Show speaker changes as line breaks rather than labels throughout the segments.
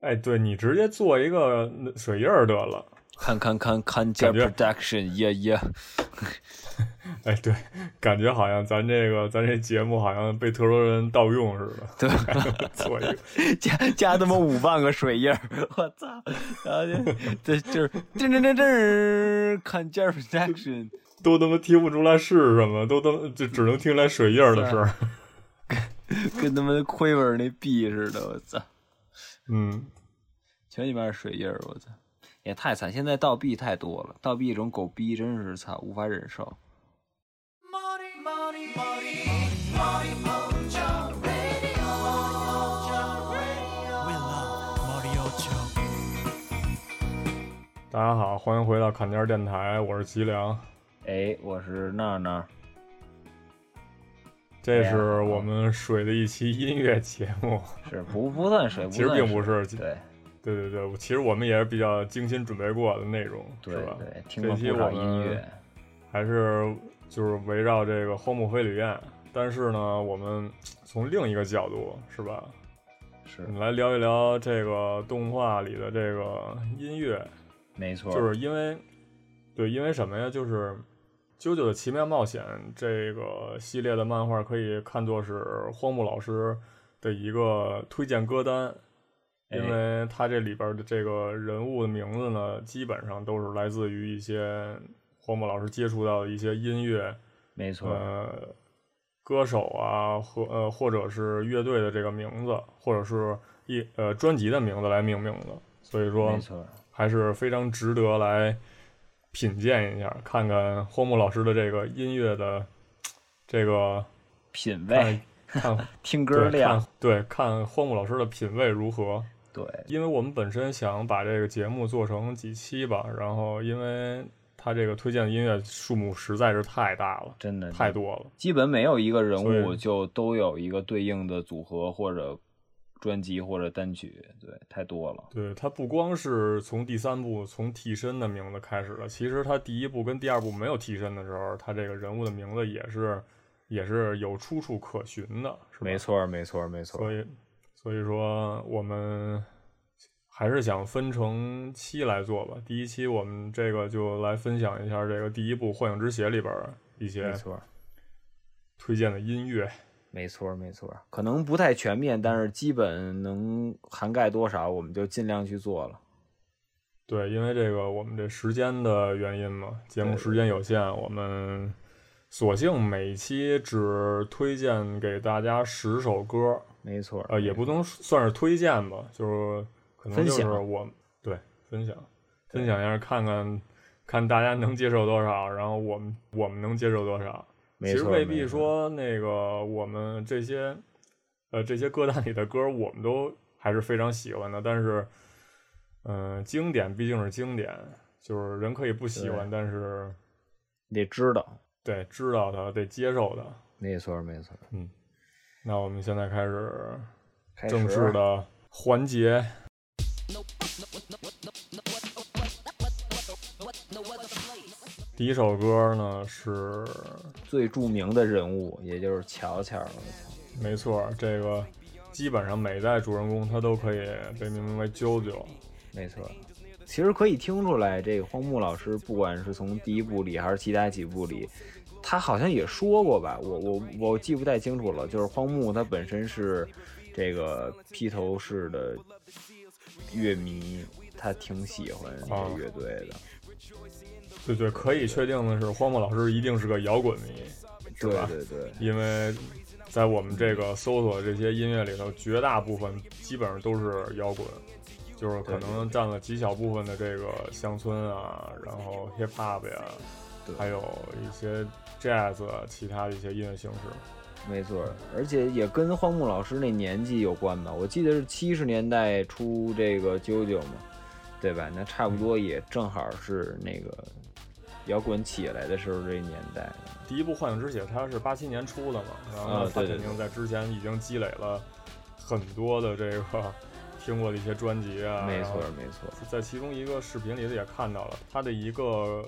哎，对你直接做一个水印儿得了。
看看看看见 production，耶耶。
哎，对，感觉好像咱这个咱这节目好像被特多人盗用似的。
对，
做一个
加加他妈五万个水印儿，我操！然后就这就是噔噔噔噔，看见 production，
都他妈听不出来是什么，都他妈就只能听来水印儿的事儿。
跟他妈亏本那币似的，我操！
嗯，
全鸡巴是水印儿，我操！也太惨，现在盗币太多了，盗币这种狗逼真是操，无法忍受。
大家好，欢迎回到坎肩电台，我是吉良。
哎，我是娜娜。
这是我们水的一期音乐节目，
是不不算水，
其实并不是。
对，
对对对，其实我们也是比较精心准备过的内容，
是
吧？
对，听了不少音乐，
还是就是围绕这个荒木飞吕彦，但是呢，我们从另一个角度，是吧？
是
来聊一聊这个动画里的这个音乐。
没错，
就是因为，对，因为什么呀？就是《啾啾的奇妙冒险》这个系列的漫画可以看作是荒木老师的一个推荐歌单，因为他这里边的这个人物的名字呢，基本上都是来自于一些荒木老师接触到的一些音乐，
没错，
呃，歌手啊，或呃，或者是乐队的这个名字，或者是一呃专辑的名字来命名的，所以说，
没错。
还是非常值得来品鉴一下，看看荒木老师的这个音乐的这个
品味，
看
听歌量，
对，看荒木老师的品味如何。
对，
因为我们本身想把这个节目做成几期吧，然后因为他这个推荐的音乐数目实在是太大了，
真的
太多了，
基本每有一个人物就都有一个对应的组合或者。专辑或者单曲，对，太多了。
对他不光是从第三部从替身的名字开始了，其实他第一部跟第二部没有替身的时候，他这个人物的名字也是也是有出处可循的，是吧？
没错，没错，没错。
所以，所以说我们还是想分成期来做吧。第一期我们这个就来分享一下这个第一部《幻影之血》里边一些推荐的音乐。
没错，没错，可能不太全面，但是基本能涵盖多少，我们就尽量去做了。
对，因为这个我们这时间的原因嘛，节目时间有限，我们索性每期只推荐给大家十首歌。
没错，
呃，也不能算是推荐吧，就是可能就是我对分享分享一下，看看看大家能接受多少，然后我们我们能接受多少。其实未必说那个我们这些，呃，这些歌单里的歌，我们都还是非常喜欢的。但是，嗯，经典毕竟是经典，就是人可以不喜欢，但是
得知道，
对，知道它，得接受它。
没错，没错。
嗯，那我们现在开始正式的环节。第一首歌呢是
最著名的人物，也就是乔乔。
没错，这个基本上每代主人公他都可以被命名为啾啾。
没错，其实可以听出来，这个荒木老师不管是从第一部里还是其他几部里，他好像也说过吧，我我我记不太清楚了。就是荒木他本身是这个披头士的乐迷，他挺喜欢这个乐队的。
对对，可以确定的是，荒木老师一定是个摇滚迷，
对对对，
因为在我们这个搜索这些音乐里头，绝大部分基本上都是摇滚，就是可能占了极小部分的这个乡村啊，然后 hip hop 呀，还有一些 jazz，其他的一些音乐形式。
没错，而且也跟荒木老师那年纪有关吧？我记得是七十年代出这个啾啾嘛，对吧？那差不多也正好是那个。摇滚起来的时候，这年代，
第一部《幻影之血》它是八七年出的嘛，然后他肯定在之前已经积累了很多的这个听过的一些专辑啊。
没错，没错。
在其中一个视频里头也看到了它的一个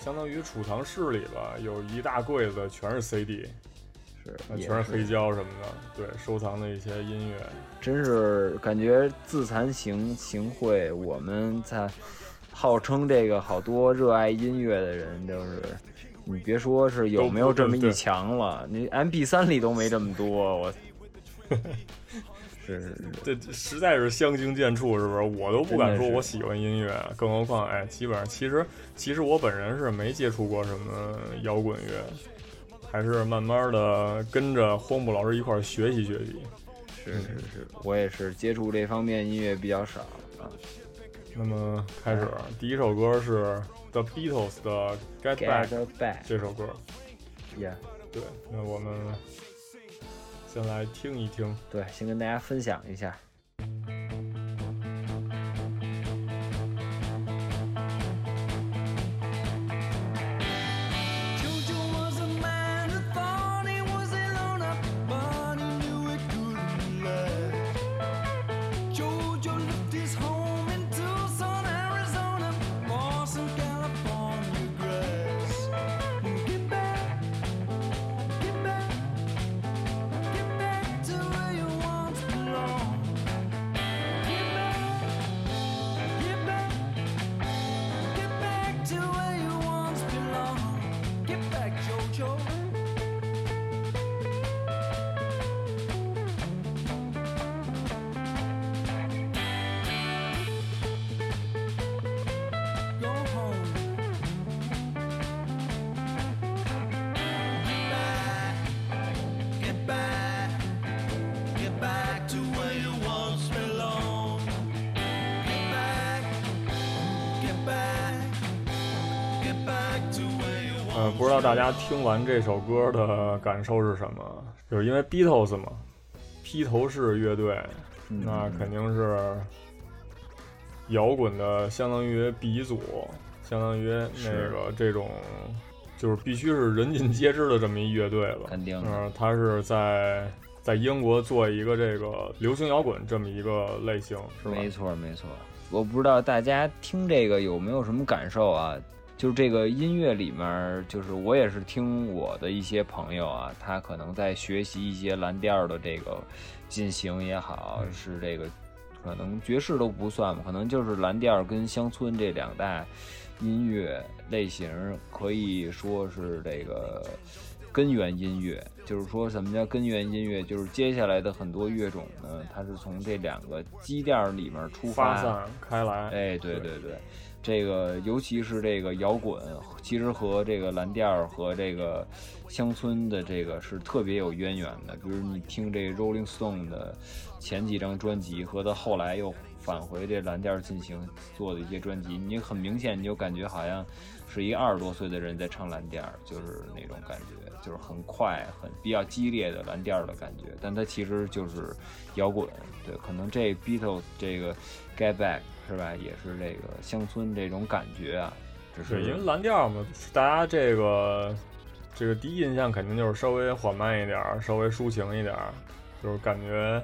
相当于储藏室里吧，有一大柜子全是 CD，
是，
全是黑胶什么的，对，收藏的一些音乐，
真是感觉自惭形形秽。我们在号称这个好多热爱音乐的人，就是你别说是有没有这么一墙了，你 M P 三里都没这么多，我。是是是，
这实在是相形见绌，是不是？我都不敢说我喜欢音乐，更何况哎，基本上其实其实我本人是没接触过什么摇滚乐，还是慢慢的跟着荒木老师一块学习学习。
是是是，我也是接触这方面音乐比较少啊。
那么开始，第一首歌是 The Beatles 的《Get
Back》
这首歌。
Yeah，
对，那我们。先来听一听，
对，先跟大家分享一下。
听完这首歌的感受是什么？就是因为 Beatles 嘛，披头士乐队，那肯定是摇滚的相当于鼻祖，相当于那个这种，就是必须是人尽皆知的这么一乐队了。
肯定。
嗯，他是在在英国做一个这个流行摇滚这么一个类型，是吧？
没错，没错。我不知道大家听这个有没有什么感受啊？就是这个音乐里面，就是我也是听我的一些朋友啊，他可能在学习一些蓝调的这个进行也好，是这个可能爵士都不算吧，可能就是蓝调跟乡村这两大音乐类型，可以说是这个根源音乐。就是说什么叫根源音乐？就是接下来的很多乐种呢，它是从这两个基调里面出
发散开来。
哎，对对对。这个尤其是这个摇滚，其实和这个蓝调和这个乡村的这个是特别有渊源的。比如你听这 Rolling Stone 的前几张专辑，和他后来又返回这蓝调进行做的一些专辑，你很明显你就感觉好像是一二十多岁的人在唱蓝调，就是那种感觉，就是很快、很比较激烈的蓝调的感觉。但它其实就是摇滚，对，可能这 Beatles 这个 Get Back。是吧？也是这个乡村这种感觉啊，只是
因为蓝调嘛，大家这个这个第一印象肯定就是稍微缓慢一点，稍微抒情一点，就是感觉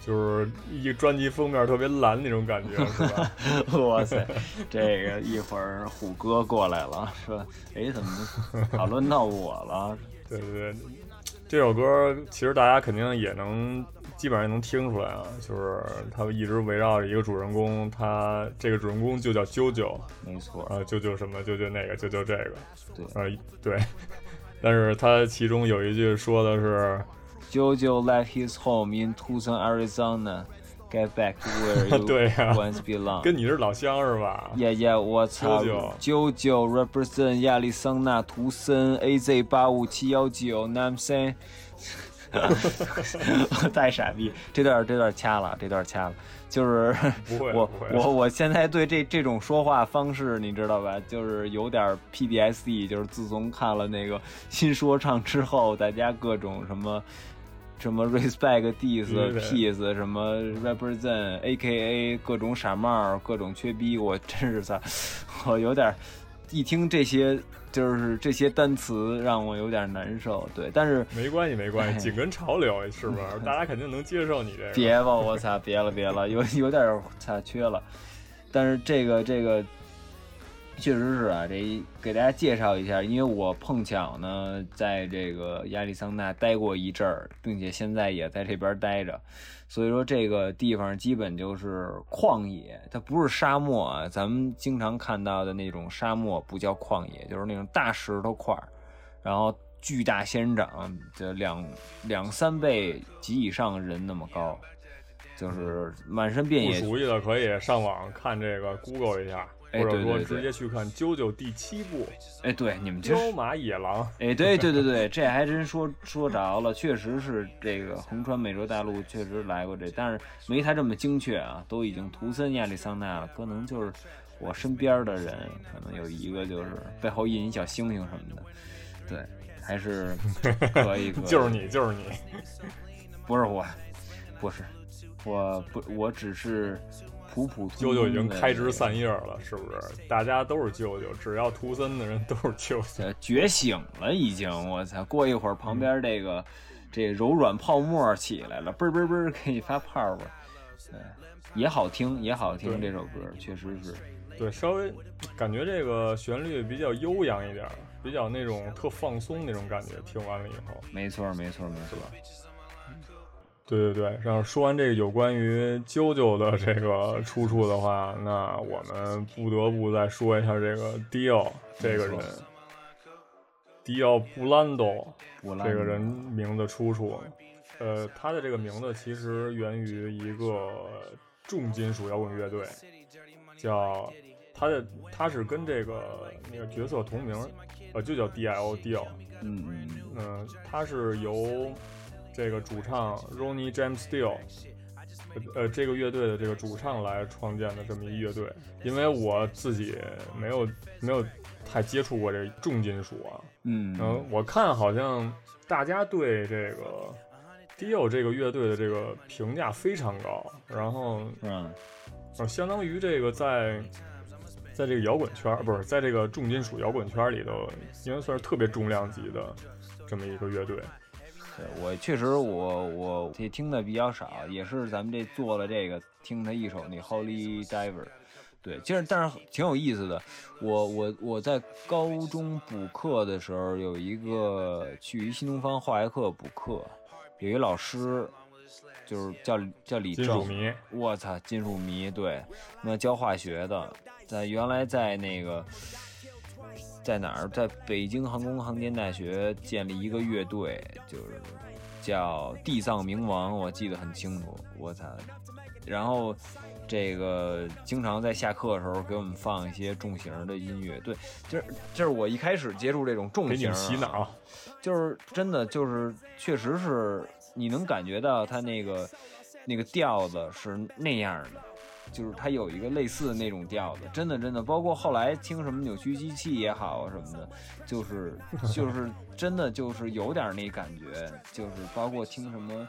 就是一专辑封面特别蓝那种感觉，是吧？
哇塞，这个一会儿虎哥过来了，说哎，怎么讨论到我了？
对对对，这首歌其实大家肯定也能。基本上能听出来啊，就是他一直围绕着一个主人公，他这个主人公就叫啾啾，
没错
啊，啾啾什么，啾啾那个，啾啾这个，
对，
呃，对，但是他其中有一句说的是
，JoJo left his home in Tucson, Arizona, get back to where you once belong，
跟你是老乡是吧
？Yeah, yeah，我操，JoJo represent 亚利桑那图森 AZ 八五七幺九，I'm saying。太傻逼！这段这段掐了，这段掐了。就是我我我现在对这这种说话方式，你知道吧？就是有点 PDSD。就是自从看了那个新说唱之后，大家各种什么什么 respect、diss、peace，什么 represent、AKA 各种傻帽、各种缺逼，我真是操！我有点一听这些。就是这些单词让我有点难受，对，但是
没关系，没关系，紧跟潮流，是不是？大家肯定能接受你这个。
别吧，我操，别了，别了，有有点差缺了。但是这个这个确实是啊，这给大家介绍一下，因为我碰巧呢在这个亚利桑那待过一阵儿，并且现在也在这边待着，所以说这个地方基本就是旷野，它不是沙漠啊。咱们经常看到的那种沙漠不叫旷野，就是那种大石头块儿，然后巨大仙人掌，就两两三倍及以上人那么高，就是满山遍野。
不熟悉的可以上网看这个，Google 一下。或者说直接去看《啾啾》第七部，
哎，对，你们
彪马野狼，
哎，对对对对，这还真说说着了，确实是这个横穿美洲大陆，确实来过这，但是没他这么精确啊，都已经图森亚利桑那了，可能就是我身边的人，可能有一个就是背后印一小星星什么的，对，还是可以，
就是你，就是你，
不是我，不是，我不，我只是。普普
舅舅已经开枝散叶了，是不是？大家都是舅舅，只要图森的人都是舅 舅，
觉醒了已经。我操！过一会儿旁边这个这柔软泡沫起来了，嘣嘣嘣给你发泡泡，对，也好听，也好听。这首歌确实是，
对，稍微感觉这个旋律比较悠扬一点，比较那种特放松那种感觉。听完了以后，
没错，没错，没错。
对对对，然后说完这个有关于啾啾的这个出处的话，那我们不得不再说一下这个迪奥这个人，迪奥布兰多这个人名字出处。呃，他的这个名字其实源于一个重金属摇滚乐队，叫他的他是跟这个那个角色同名，呃，就叫 D.I.O. 迪奥。
嗯嗯
嗯，他是由。这个主唱 Ronnie James Dio，呃，这个乐队的这个主唱来创建的这么一乐队，因为我自己没有没有太接触过这重金属啊，
嗯，
我看好像大家对这个 Dio 这个乐队的这个评价非常高，然后
嗯，
相当于这个在在这个摇滚圈不是在这个重金属摇滚圈里头，应该算是特别重量级的这么一个乐队。
对我确实，我我也听的比较少，也是咱们这做了这个，听他一首那 Holy Diver，对，其实但是挺有意思的。我我我在高中补课的时候，有一个去新东方化学课补课，有一老师就是叫叫李正，我操，金属迷，对，那教化学的，在原来在那个。在哪儿？在北京航空航天大学建立一个乐队，就是叫地藏冥王，我记得很清楚。我操！然后这个经常在下课的时候给我们放一些重型的音乐。对，就是就是我一开始接触这种重型，
洗脑，
就是真的就是确实是你能感觉到他那个那个调子是那样的。就是它有一个类似的那种调子，真的真的，包括后来听什么扭曲机器也好什么的，就是 就是真的就是有点那感觉，就是包括听什么，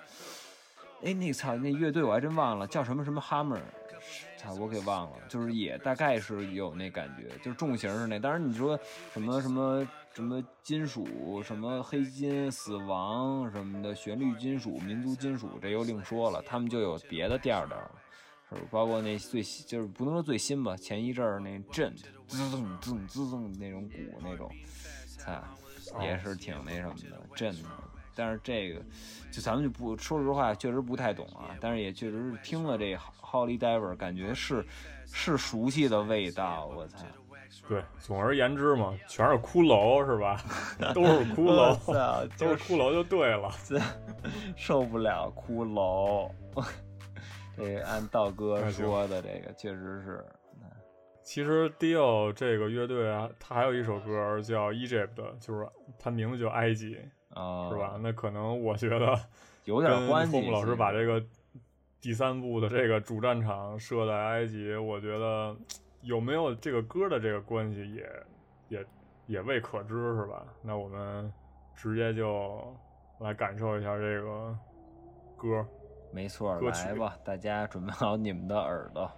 哎那操那乐队我还真忘了叫什么什么 Hammer，操我给忘了，就是也大概是有那感觉，就是重型是那，当然你说什么什么什么金属什么黑金死亡什么的旋律金属民族金属这又另说了，他们就有别的调调。是包括那最就是不能说最新吧，前一阵儿那震滋滋滋滋滋那种鼓那种，操，也是挺那什么的震的。但是这个就咱们就不说实话，确实不太懂啊。但是也确实是听了这 Holy Diver，感觉是是熟悉的味道。我操，
对，总而言之嘛，全是骷髅是吧？都是骷髅，都是骷髅就对了。
受不了骷髅。这按道哥说的，这个确实是。
其实 Dio 这个乐队啊，他还有一首歌叫 Egypt，就是他名字叫埃及，是吧？那可能我觉得
有点关
系。老师把这个第三部的这个主战场设在埃及，我觉得有没有这个歌的这个关系，也也也未可知，是吧？那我们直接就来感受一下这个歌。
没错，来吧，大家准备好你们的耳朵。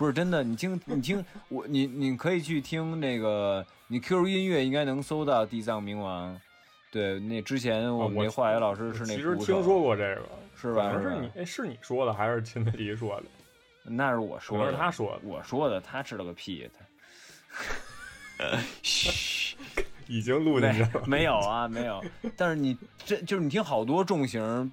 不是真的，你听，你听我，你你可以去听那个，你 QQ 音乐应该能搜到《地藏冥王》。对，那之前我们那化学老师是那。
其实听说过这个，
是吧？
是你，哎，是你说的还是秦飞迪说的？
那是我说
的，是他说的，
我说的，他知道个屁，他。嘘，
已经录进去了。
没有啊，没有。但是你这就是你听好多重型。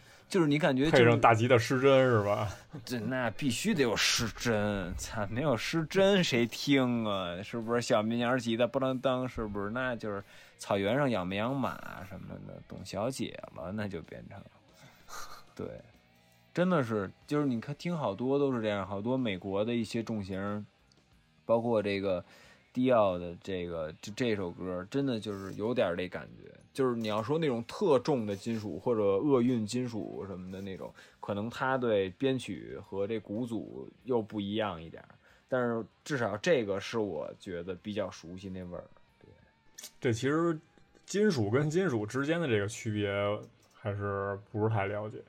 就是你感觉
配上大吉的失真是吧？
这那必须得有失真，操，没有失真谁听啊？是不是小绵羊吉的不能当？是不是？那就是草原上养绵羊马什么的，董小姐了，那就变成，对，真的是，就是你看听好多都是这样，好多美国的一些重型，包括这个。迪奥的这个这这首歌真的就是有点这感觉，就是你要说那种特重的金属或者厄运金属什么的那种，可能它对编曲和这鼓组又不一样一点，但是至少这个是我觉得比较熟悉那味儿。对，
这其实金属跟金属之间的这个区别还是不是太了解。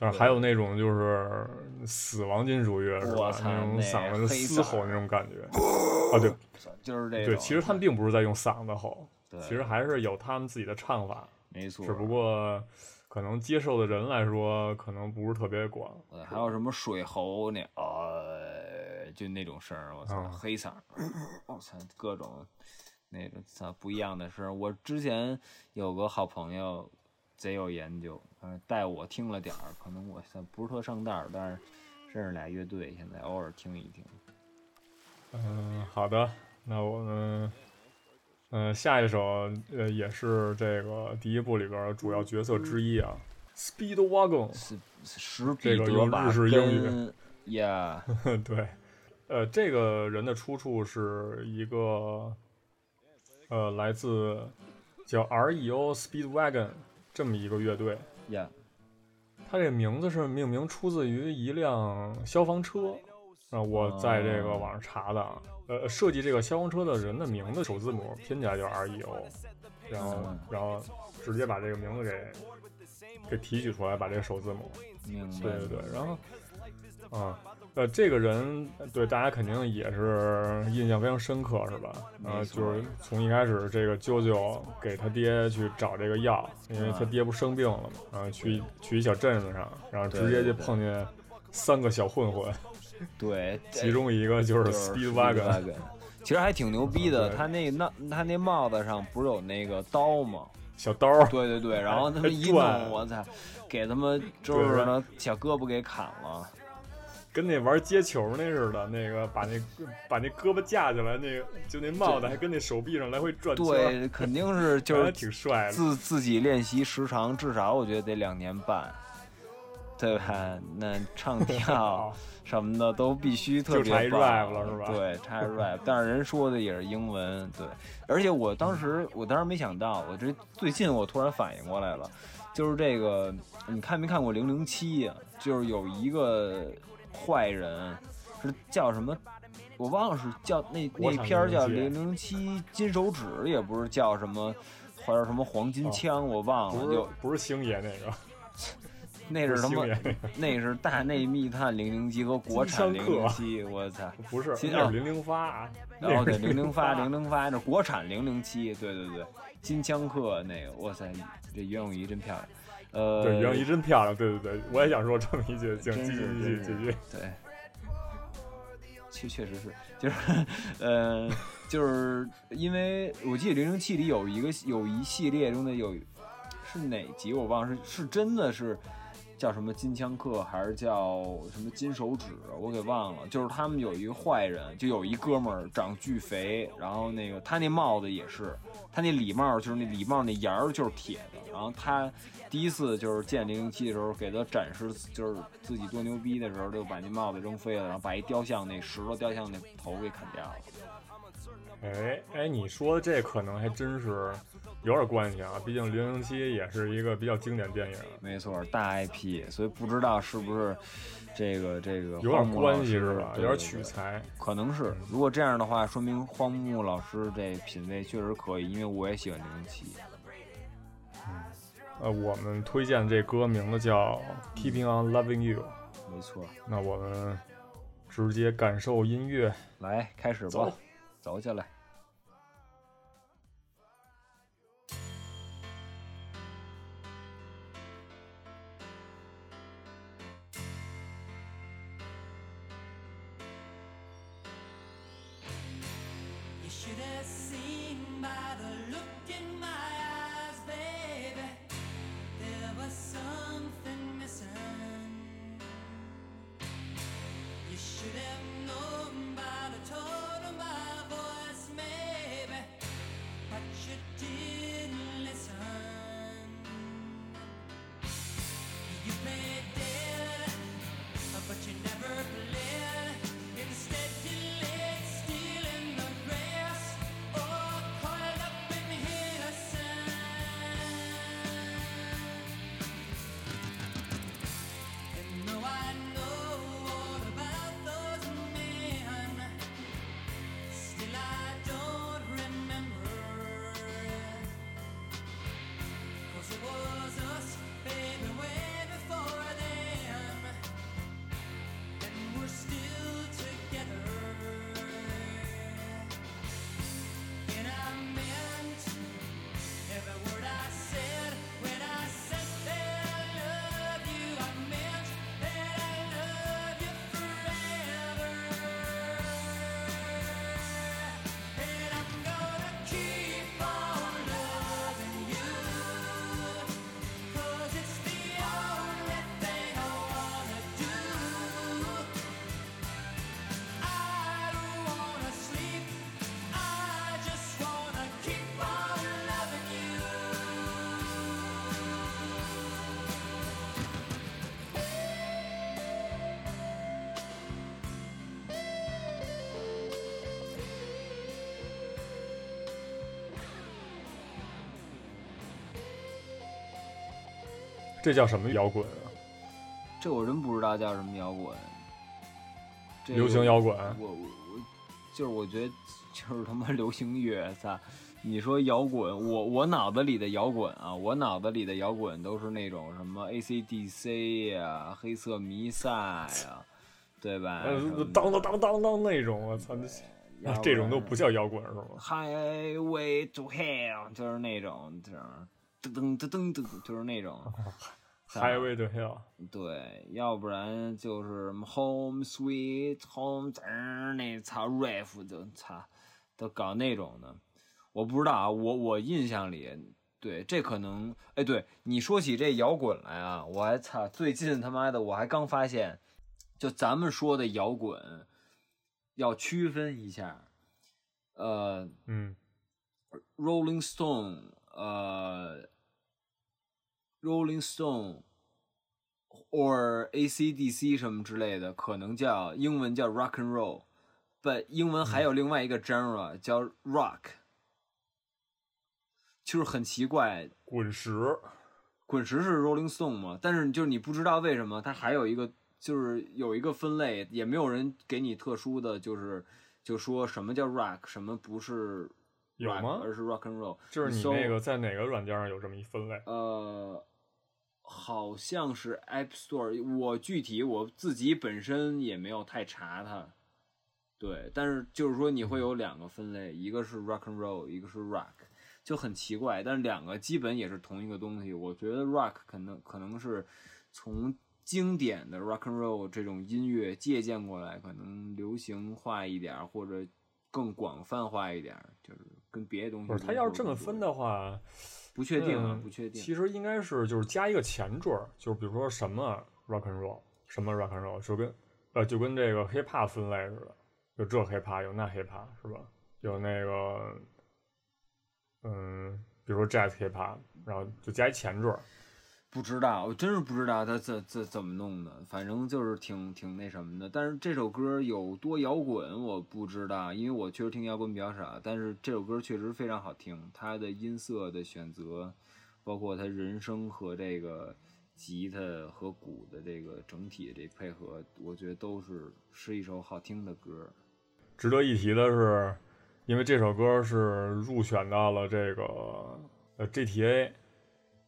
但是还有那种就是死亡金属乐是吧？那种嗓子嘶吼那种感觉 啊，对，
就是这。
对，其实他们并不是在用嗓子吼，其实还是有他们自己的唱法，
没错。
只不过可能接受的人来说，可能不是特别广。
还有什么水猴那呃，就那种声儿，我操，黑嗓，我操，各种那个操不一样的声儿。我之前有个好朋友。贼有研究，呃，带我听了点儿，可能我算不是特上道，但是认识俩乐队，现在偶尔听一听。
嗯，好的，那我们，嗯，下一首，呃，也是这个第一部里边主要角色之一啊，Speedwagon，
是
这个用日式英
语
对，呃，这个人的出处是一个，呃，来自叫 REO Speedwagon。这么一个乐队
呀，
它这名字是命名出自于一辆消防车啊，我在这个网上查的啊，呃，设计这个消防车的人的名字首字母拼起来就是 R E O，然后然后直接把这个名字给给提取出来，把这个首字母，对对对，然后啊。呃，这个人对大家肯定也是印象非常深刻，是吧？呃，就是从一开始，这个啾啾给他爹去找这个药，因为他爹不生病了嘛，然后去去一小镇子上，然后直接就碰见三个小混混，
对，
其中一个就是
Speedwagon，其实还挺牛逼的。他那那他那帽子上不是有那个刀吗？
小刀，
对对对，然后他们一弄，我操，给他们就是呢小胳膊给砍了。
跟那玩接球那似的，那个把那把那胳膊架起来，那个就那帽子还跟那手臂上来回转。
对，肯定是 就是
挺帅的。
自自己练习时长至少我觉得得两年半，对吧？那唱 跳什么的都必须特别
棒。rap 了是吧？
对，插 rap，但是人说的也是英文。对，而且我当时我当时没想到，我这最近我突然反应过来了，就是这个，你看没看过《零零七》呀？就是有一个。坏人是叫什么？我忘了是叫那那片儿叫《零零七金手指》，也不是叫什么，或者什么黄金枪，我忘了。就
不是星爷那个，
那是什么？那是大内密探零零七和国产零零七。我操，
不是，那是零零发。
哦，对，零零发，零零发，那国产零零七。对对对，金枪客那个，哇塞，这袁咏仪真漂亮。呃，
对，袁咏仪真漂亮，对对对，我也想说这么一句，继续继续继续，
对，确确实是，就是，呃，就是因为我记得零零七里有一个有一系列中的有是哪集我忘了，是是真的是。叫什么金枪客还是叫什么金手指？我给忘了。就是他们有一个坏人，就有一哥们儿长巨肥，然后那个他那帽子也是，他那礼帽就是那礼帽那沿儿就是铁的。然后他第一次就是见零零七的时候，给他展示就是自己多牛逼的时候，就把那帽子扔飞了，然后把一雕像那石头雕像那头给砍掉了。
哎哎，你说的这可能还真是。有点关系啊，毕竟《零零七》也是一个比较经典电影。
没错，大 IP，所以不知道是不是这个这个
有点关系是吧？有点取材，
可能是。如果这样的话，说明荒木老师这品味确实可以，因为我也喜欢《零零七》。
嗯，呃，我们推荐这歌名字叫《Keeping on Loving You》。
没错，
那我们直接感受音乐，
来开始吧，走起来。这叫什么摇滚啊？这我真不知道叫什么摇滚。
流行摇滚。
我我我就是我觉得就是他妈流行乐，操！你说摇滚，我我脑子里的摇滚啊，我脑子里的摇滚都是那种什么 AC/DC 呀、黑色弥撒呀，对吧？
当当当当当那种，我操！这种都不叫摇滚是吗
？Highway to Hell 就是那种，就是噔噔噔噔噔，就是那种。
Highway to Hell，
对，要不然就是 Home Sweet Home，那操 riff 就操，都搞那种的。我不知道啊，我我印象里对，这可能，哎，对你说起这摇滚来啊，我还操，最近他妈的我还刚发现，就咱们说的摇滚，要区分一下，呃，
嗯
，Rolling Stone，呃，Rolling Stone or ACDC 什么之类的，可能叫英文叫 Rock and Roll，不，英文还有另外一个 genre 叫 Rock。就是很奇怪，
滚石，
滚石是 Rolling Stone 嘛？但是就是你不知道为什么它还有一个，就是有一个分类，也没有人给你特殊的就是就说什么叫 Rock，什么不是
有吗？
而是 Rock and Roll。
就是你那个在哪个软件上有这么一分类？
呃，好像是 App Store，我具体我自己本身也没有太查它。对，但是就是说你会有两个分类，一个是 Rock and Roll，一个是 Rock。就很奇怪，但是两个基本也是同一个东西。我觉得 rock 可能可能是从经典的 rock and roll 这种音乐借鉴过来，可能流行化一点，或者更广泛化一点，就是跟别的东西。
不是，他要是这么分的话，
不确定，啊不确定。
其实应该是就是加一个前缀，就是比如说什么 rock and roll，什么 rock and roll，就跟呃就跟这个 hip hop 分类似的，有这 hip hop，有那 hip hop，是吧？有那个。嗯，比如说 Jazz Hip Hop，然后就加一前缀，
不知道，我真是不知道他怎怎怎么弄的，反正就是挺挺那什么的。但是这首歌有多摇滚，我不知道，因为我确实听摇滚比较少。但是这首歌确实非常好听，它的音色的选择，包括它人声和这个吉他和鼓的这个整体这配合，我觉得都是是一首好听的歌。
值得一提的是。因为这首歌是入选到了这个呃 GTA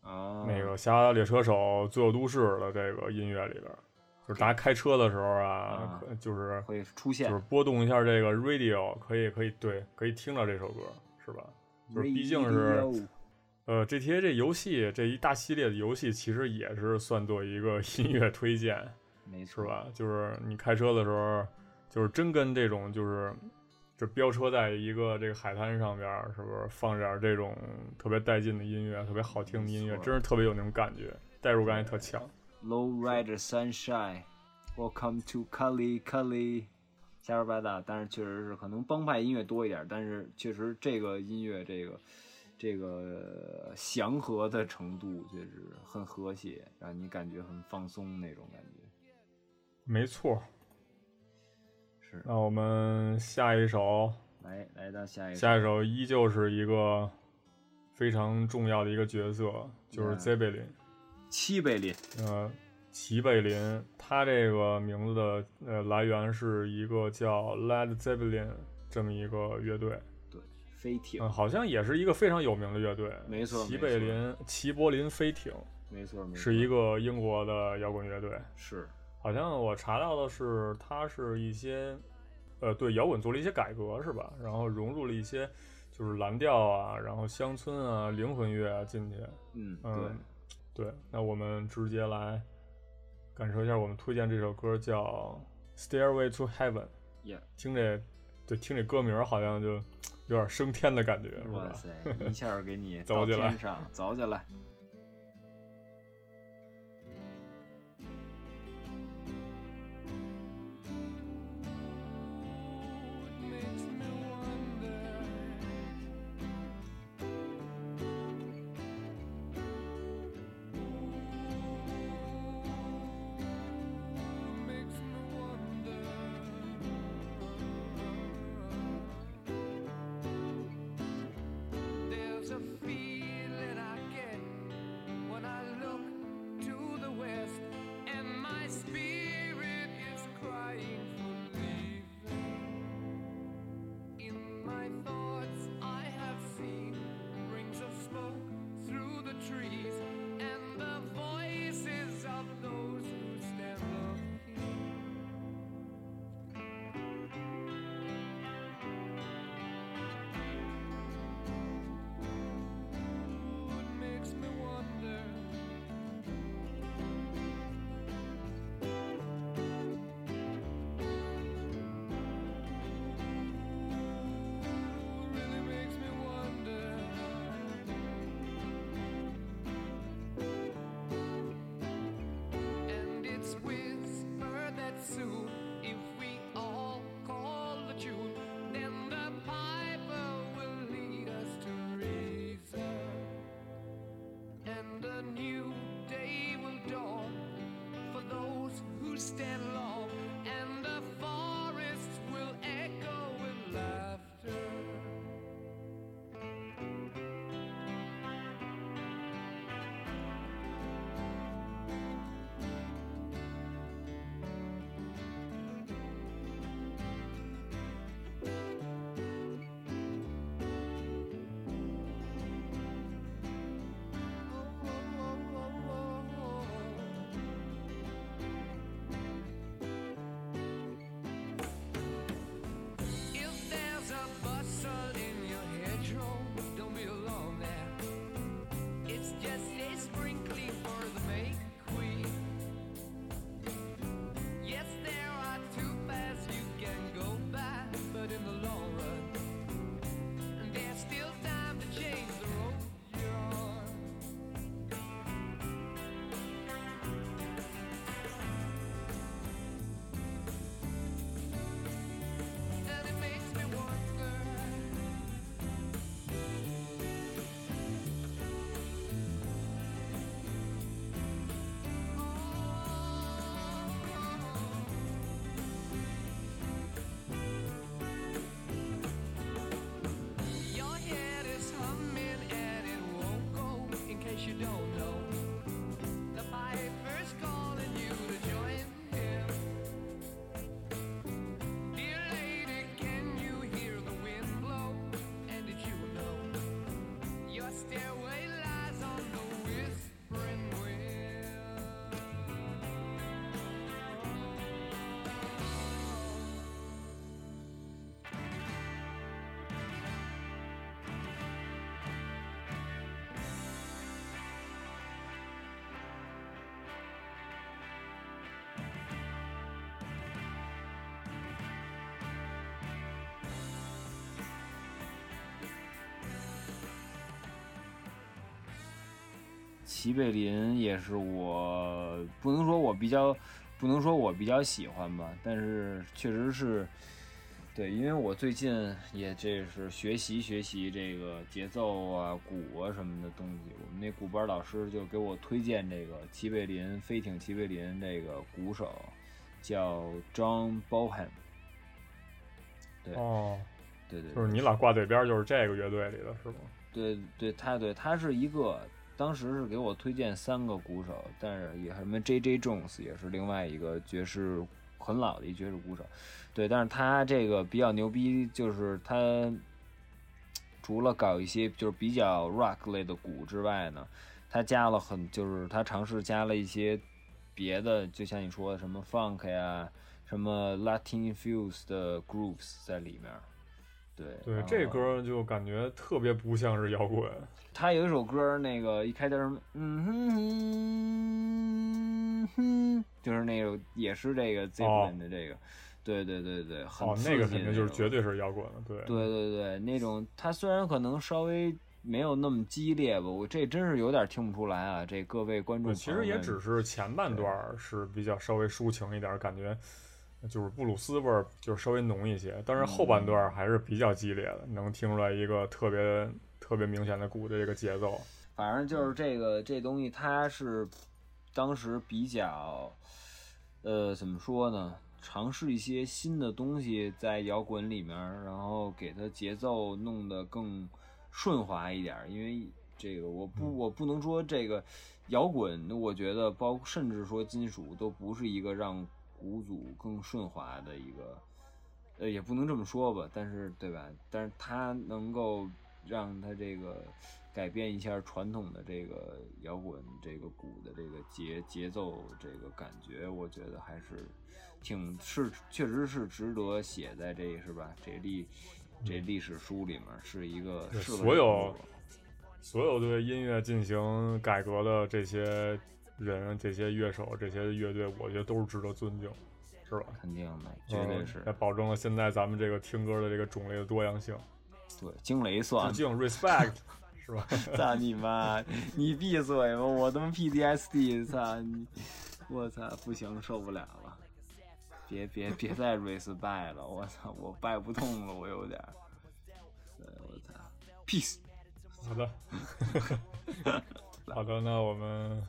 啊，
那个《侠盗猎车手》《罪恶都市》的这个音乐里边，就是大家开车的时候啊，就是
会出现，
就是拨动一下这个 radio，可以可以对，可以听到这首歌，是吧？就是毕竟是呃 GTA 这游戏这一大系列的游戏，其实也是算作一个 音乐推荐，
没错
吧？就是你开车的时候，就是真跟这种就是。就飙车在一个这个海滩上边，是不是放点这种特别带劲的音乐，特别好听的音乐，真是特别有那种感觉，代入感也特强。
Low Rider Sunshine，Welcome to Cali Cali，瞎说八道，但是确实是可能帮派音乐多一点，但是确实这个音乐这个这个祥和的程度确实很和谐，让你感觉很放松那种感觉。
没错。
那
我们下一首，
来来到下一
下一首，依旧是一个非常重要的一个角色，就是 z 贝林，
齐贝林。
呃，齐贝林，他这个名字的呃来源是一个叫 Led Zeppelin 这么一个乐队，
对，飞艇，
好像也是一个非常有名的乐队，
没错，
齐贝林，齐柏林飞艇，
没错，
是一个英国的摇滚乐队，
是。
好像我查到的是，它是一些，呃，对摇滚做了一些改革，是吧？然后融入了一些，就是蓝调啊，然后乡村啊，灵魂乐啊进去。
嗯，
对，对。那我们直接来感受一下，我们推荐这首歌叫《Stairway to Heaven》。
Yeah，
听这，对，听这歌名好像就有点升天的感觉，是吧？
哇塞，一下给你
走起来，
走起来。tree. 齐贝林也是我不能说我比较，不能说我比较喜欢吧，但是确实是，对，因为我最近也这是学习学习这个节奏啊、鼓啊什么的东西。我们那鼓班老师就给我推荐这个齐贝林飞艇齐贝林这个鼓手，叫 John Bohan。对，
哦，
对对，
就是你老挂嘴边就是这个乐队里的是吗？
对对，他对他是一个。当时是给我推荐三个鼓手，但是也什么 J J Jones 也是另外一个爵士很老的一爵士鼓手，对，但是他这个比较牛逼，就是他除了搞一些就是比较 rock 类的鼓之外呢，他加了很就是他尝试加了一些别的，就像你说的什么 funk 呀，什么 Latin fuse 的 grooves 在里面。对
对，这歌就感觉特别不像是摇滚。
他有一首歌，那个一开头，嗯哼哼，就是那个也是这个 z i p l i n 的这个，对对对对，很
那个肯定就是绝对是摇滚了，对
对对对，那种他虽然可能稍微没有那么激烈吧，我这真是有点听不出来啊。这各位观众，
其实也只是前半段是比较稍微抒情一点，感觉。就是布鲁斯味儿，就是稍微浓一些，但是后半段还是比较激烈的，能听出来一个特别特别明显的鼓的这个节奏。
反正就是这个这东西，它是当时比较，呃，怎么说呢？尝试一些新的东西在摇滚里面，然后给它节奏弄得更顺滑一点。因为这个，我不我不能说这个摇滚，我觉得包甚至说金属都不是一个让。鼓组更顺滑的一个，呃，也不能这么说吧，但是对吧？但是它能够让它这个改变一下传统的这个摇滚这个鼓的这个节节奏这个感觉，我觉得还是挺是确实是值得写在这是吧？这历这历史书里面是一个
所有所有对音乐进行改革的这些。人这些乐手这些乐队，我觉得都是值得尊敬，是吧？
肯定的，绝对是。
也保证了现在咱们这个听歌的这个种类的多样性。
对，惊雷算。
致敬，respect，是吧？
操你妈！你闭嘴吧！我他妈 PTSD，操你！我操，不行，受不了了！别别别再 respect 了！我操，我拜不动了，我有点。我操，peace。
好的，好的，那我们。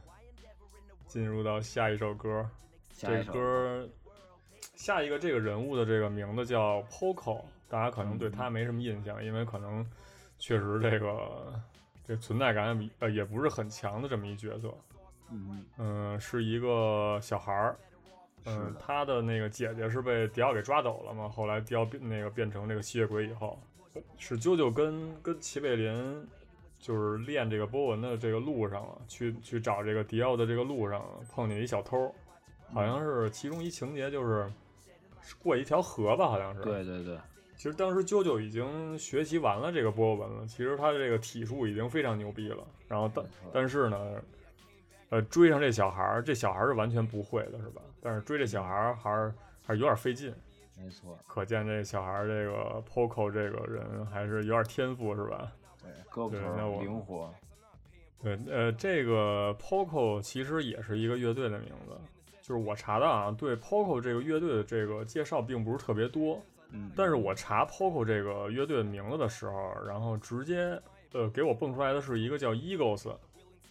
进入到下一首歌，这歌下一个这个人物的这个名字叫 Poco，大家可能对他没什么印象，因为可能确实这个这存在感呃也不是很强的这么一角色。
嗯
嗯，是一个小孩儿。嗯，他的那个姐姐是被迪奥给抓走了嘛？后来迪奥变那个变成这个吸血鬼以后，是啾啾跟跟齐贝林就是练这个波纹的这个路上了，去去找这个迪奥的这个路上碰见一小偷，好像是其中一情节就是过一条河吧，好像是。
对对对。
其实当时啾啾已经学习完了这个波纹了，其实他的这个体术已经非常牛逼了。然后但但是呢。呃，追上这小孩儿，这小孩儿是完全不会的，是吧？但是追这小孩儿还是还是有点费劲。
没错，
可见这小孩儿这个 Poco 这个人还是有点天赋，是吧？
对，胳膊腿灵活。
对，呃，这个 Poco 其实也是一个乐队的名字，就是我查的啊，对 Poco 这个乐队的这个介绍并不是特别多。
嗯。
但是我查 Poco 这个乐队的名字的时候，然后直接呃给我蹦出来的是一个叫 Eagles。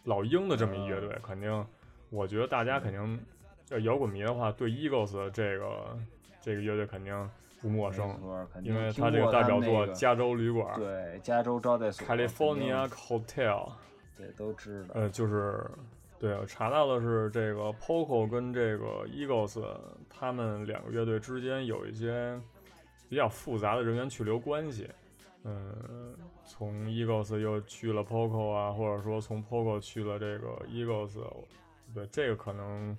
老鹰的这么一乐队，肯定，我觉得大家肯定，要摇滚迷的话，对 Eagles 这个这个乐队肯定不陌生，因为
他
这个代表作《加州旅馆》
对《加州招待所》
California Hotel，
对都知道。
呃，就是对我，查到的是这个 Poco 跟这个 Eagles 他们两个乐队之间有一些比较复杂的人员去留关系。嗯，从 Eagles 又去了 Poco 啊，或者说从 Poco 去了这个 Eagles，对这个可能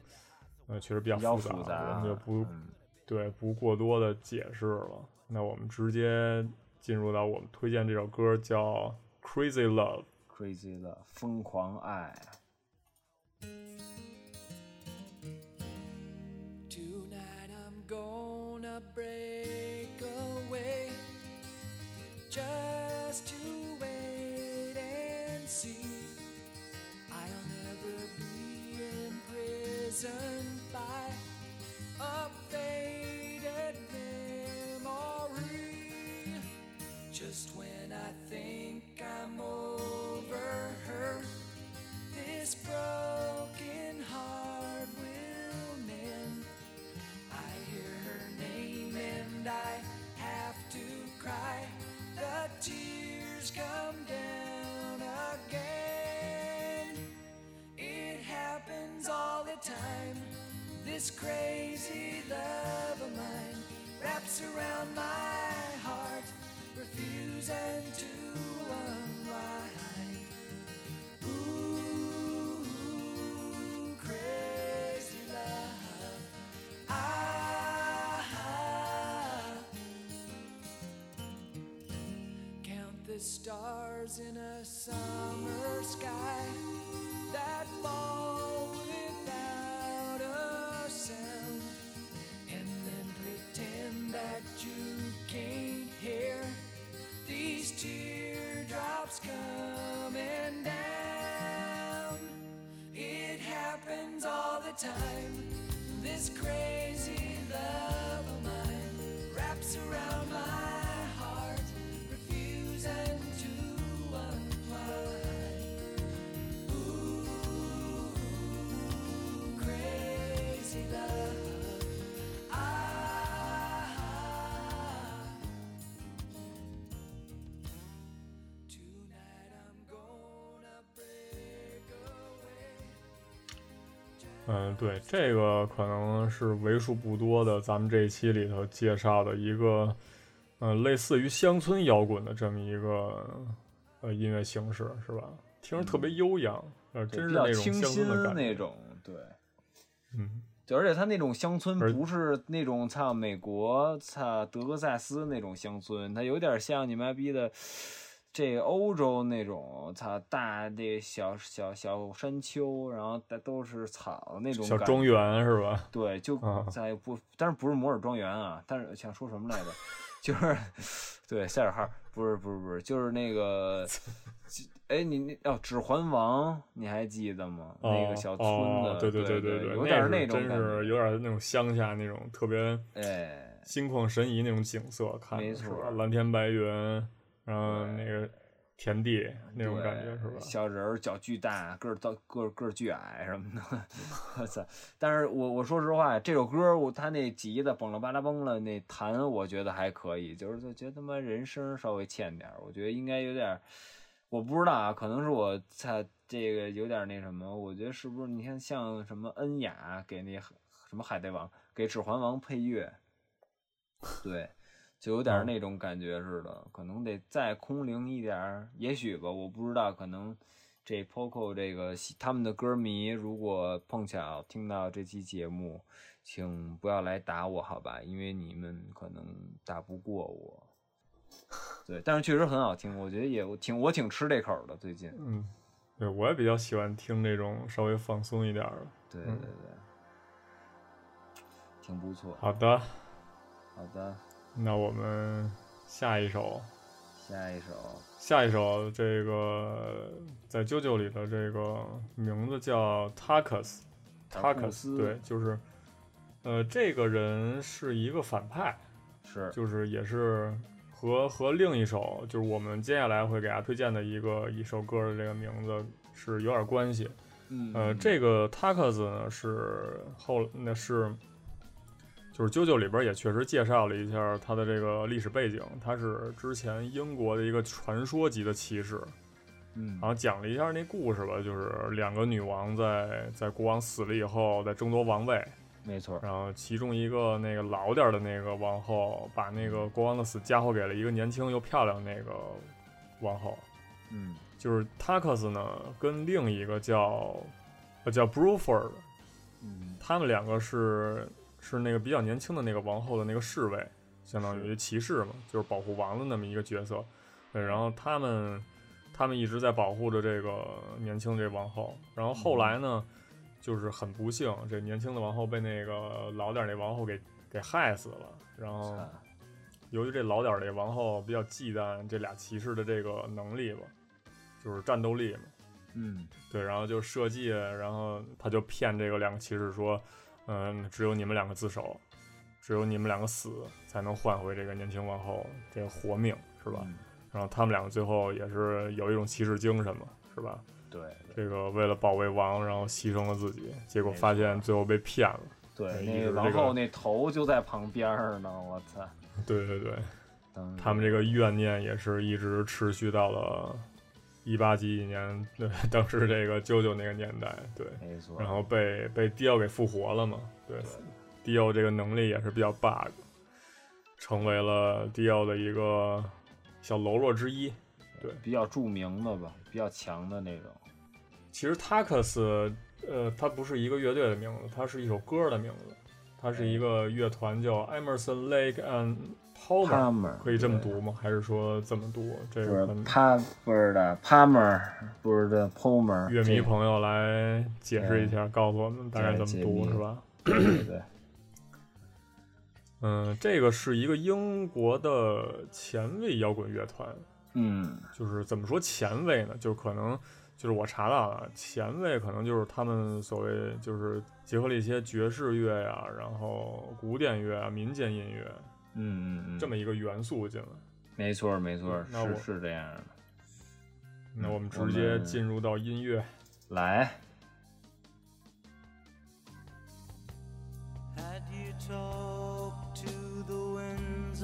呃确实比
较
复
杂，
我们就不对不过多的解释了。那我们直接进入到我们推荐这首歌，叫 Crazy Love，Crazy
Love，疯狂爱。just to wait I'm over her, this broken heart will mend. I hear her name and I have to cry the tears come down again. It happens all the time. This crazy love of mine wraps around my heart, refusing to stars in a summer sky that fall without a sound, and then pretend that you can't hear these teardrops coming down. It happens all the time. This crazy love of mine wraps around my
嗯，对，这个可能是为数不多的，咱们这一期里头介绍的一个。嗯，类似于乡村摇滚的这么一个呃音乐形式是吧？听着特别悠扬，呃，真是那种乡村的感
觉。那种对，
嗯，
就而且他那种乡村不是那种操美国操德克萨斯那种乡村，它有点像你妈逼的这欧洲那种操大的小小小山丘，然后都是草那种
小庄园是吧？
对，就在不，但是不是摩尔庄园啊？但是想说什么来着？就是，对，赛尔号不是不是不是，就是那个，哎，你你哦，《指环王》你还记得吗？那个小村子，
对对
对
对对，
有点
那
种
真是有点那种乡下那种特别，
哎，
心旷神怡那种景色，看
没错，
蓝天白云，然后那个田地那种感觉是吧？
小人儿脚巨大，个儿到个个儿巨矮什么的，我操！但是我我说实话，这首歌我他那吉的蹦了吧啦蹦了那弹，我觉得还可以，就是就觉得他妈人声稍微欠点儿，我觉得应该有点，我不知道啊，可能是我他这个有点那什么，我觉得是不是你看像什么恩雅给那什么海贼王给指环王配乐，对。就有点那种感觉似的，可能得再空灵一点，也许吧，我不知道。可能这 Poco 这个他们的歌迷，如果碰巧听到这期节目，请不要来打我，好吧？因为你们可能打不过我。对，但是确实很好听，我觉得也挺我挺吃这口的。最近，
嗯，对我也比较喜欢听这种稍微放松一点的。
对对对，挺不错。
好的，
好的。
那我们下一首，
下一首，
下一首，这个在啾啾里的这个名字叫 Takus，Takus，对，就是，呃，这个人是一个反派，
是，
就是也是和和另一首，就是我们接下来会给大家推荐的一个一首歌的这个名字是有点关系，
嗯，
呃，这个 Takus 呢是后那是。就是《啾啾》里边也确实介绍了一下他的这个历史背景，他是之前英国的一个传说级的骑士，
嗯，
然后讲了一下那故事吧，就是两个女王在在国王死了以后在争夺王位，
没错，
然后其中一个那个老点的那个王后把那个国王的死嫁祸给了一个年轻又漂亮那个王后，
嗯，
就是塔克斯呢跟另一个叫叫 Bruford，
嗯，
他们两个是。是那个比较年轻的那个王后的那个侍卫，相当于骑士嘛，就是保护王的那么一个角色。对，然后他们他们一直在保护着这个年轻这王后。然后后来呢，就是很不幸，这年轻的王后被那个老点那王后给给害死了。然后由于这老点这王后比较忌惮这俩骑士的这个能力吧，就是战斗力嘛。
嗯，
对，然后就设计，然后他就骗这个两个骑士说。嗯，只有你们两个自首，只有你们两个死，才能换回这个年轻王后这个活命，是吧？然后他们两个最后也是有一种骑士精神嘛，是吧？
对，
这个为了保卫王，然后牺牲了自己，结果发现最后被骗了。
对，那个王后那头就在旁边呢，我操！
对对对，他们这个怨念也是一直持续到了。一八几几年，对，当时这个啾啾那个年代，对，
没错。
然后被被迪奥给复活了嘛，对，迪奥这个能力也是比较 bug，成为了迪奥的一个小喽啰之一，对，
比较著名的吧，比较强的那种。
其实塔克斯，呃，它不是一个乐队的名字，它是一首歌的名字，它是一个乐团叫 Emerson Lake and。Palmer 可以这么读吗？还是说这么读？这
个 Pa 不是的，Palmer 不是的，Palmer。
乐迷朋友来解释一下，告诉我们大概怎么读，是吧？
对对。
嗯，这个是一个英国的前卫摇滚乐团。
嗯，
就是怎么说前卫呢？就可能就是我查到了，前卫可能就是他们所谓就是结合了一些爵士乐呀，然后古典乐啊，民间音乐。
嗯嗯嗯。
这么一个元素进来
没错没错是是这样的。
那我们直接进入到音乐。
来。Had you talked to the winds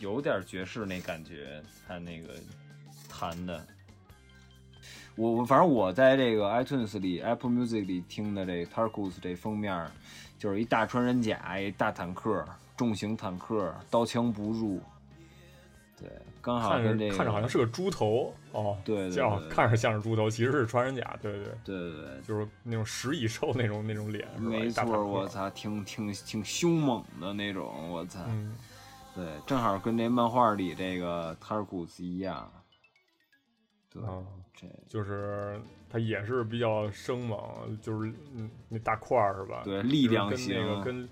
有点爵士那感觉，他那个弹的。我我反正我在这个 iTunes 里，Apple Music 里听的这 Tarkus 这封面，就是一大穿人甲，一大坦克，重型坦克，刀枪不入。对，刚好跟这个
看着好像是个猪头哦，
对，
叫看着像是猪头，其实是穿人甲，对对
对对。对，
就是那种食蚁兽那种那种脸，
没错，我操，挺挺挺凶猛的那种，我操，对，正好跟这漫画里这个 Tarkus 一样。对，这
就是他也是比较生猛，就是嗯那大块儿是吧？
对，力量
型。跟那个跟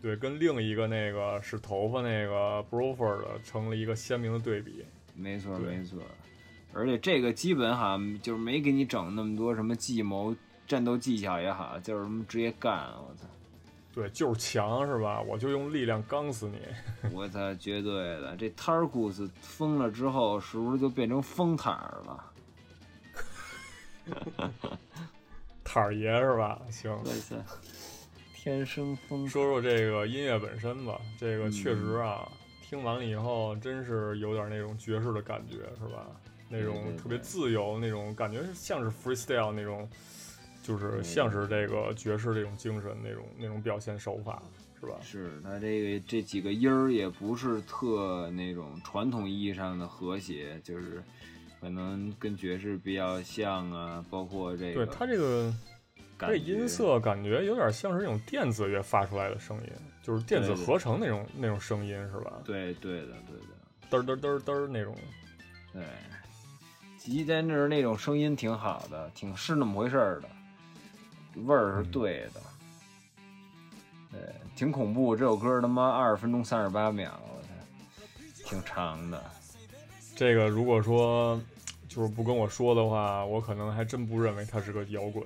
对跟另一个那个是头发那个 b r o f e r 的成了一个鲜明的对比。
没错没错，而且这个基本好像就是没给你整那么多什么计谋、战斗技巧也好，就是什么直接干，我操！
对，就是强是吧？我就用力量刚死你！
我操，绝对的！这 Tarkus 疯了之后，是不是就变成疯坦儿了？
坦儿爷是吧？行，
天生疯。
说说这个音乐本身吧，这个确实啊，听完了以后，真是有点那种爵士的感觉，是吧？那种特别自由，那种感觉像是 freestyle 那种。就是像是这个爵士这种精神，那种那种表现手法，是吧？
是他这个这几个音儿也不是特那种传统意义上的和谐，就是可能跟爵士比较像啊。包括这
个，对他这个这音色感觉有点像是那种电子乐发出来的声音，就是电子合成那种那种声音，是吧？
对对的对
的，嘚嘚嘚嘚那种。
对，吉他那那种声音挺好的，挺是那么回事儿的。味儿是对的，对，挺恐怖。这首歌他妈二十分钟三十八秒，我操，挺长的。
这个如果说就是不跟我说的话，我可能还真不认为它是个摇滚。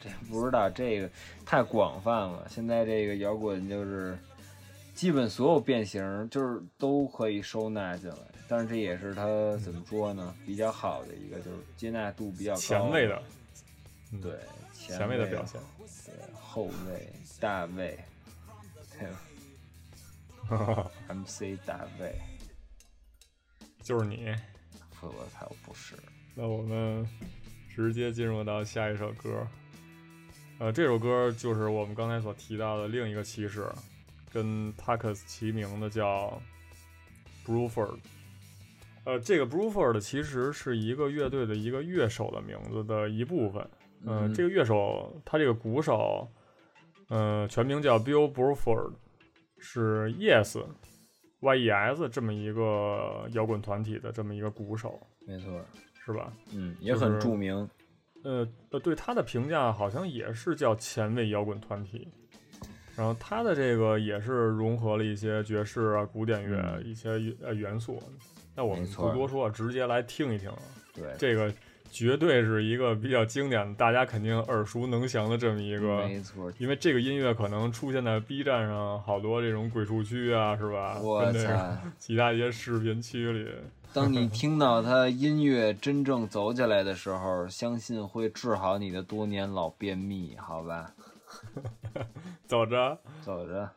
这不知道，这个太广泛了。现在这个摇滚就是基本所有变形就是都可以收纳进来，但是这也是它怎么说呢？比较好的一个就是接纳度比较高。
前卫的，
对。
前卫的表现，
对后卫大卫，对，MC 大卫，
就是你，
我才不是。
那我们直接进入到下一首歌，呃，这首歌就是我们刚才所提到的另一个骑士，跟 Parks 齐名的叫 Bruford。呃，这个 Bruford 其实是一个乐队的一个乐手的名字的一部分。嗯，这个乐手，他这个鼓手，嗯，全名叫 Bill Bruford，是 Yes，Y-E-S 这么一个摇滚团体的这么一个鼓手，
没错，
是吧？
嗯，也很著名。
呃呃，对他的评价好像也是叫前卫摇滚团体。然后他的这个也是融合了一些爵士啊、古典乐一些呃元素。那我们不多说，直接来听一听。
对，
这个。绝对是一个比较经典的，大家肯定耳熟能详的这么一个，
没错。
因为这个音乐可能出现在 B 站上好多这种鬼畜区啊，是吧？
我操！
其他一些视频区里，
当你听到它音乐真正走起来的时候，相信会治好你的多年老便秘，好吧？
走着，
走着。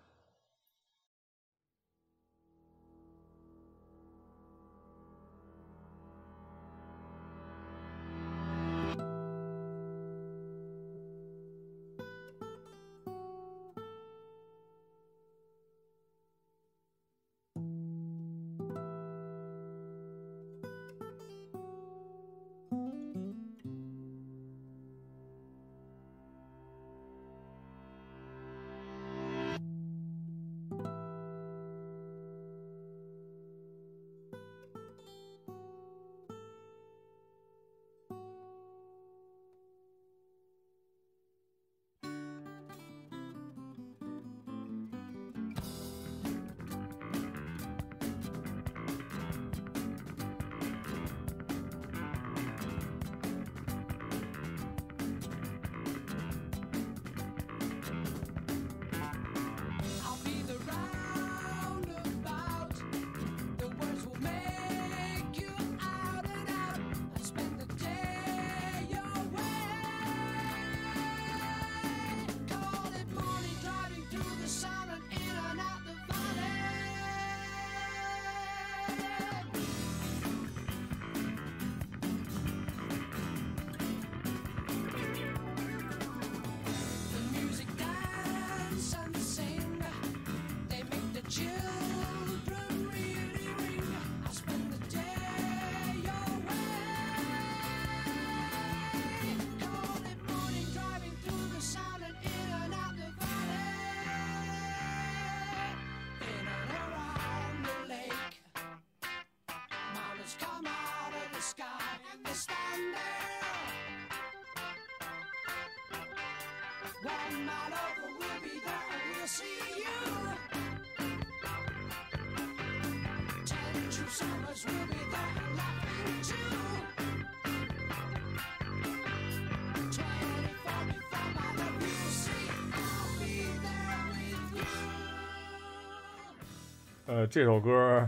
呃，这首歌，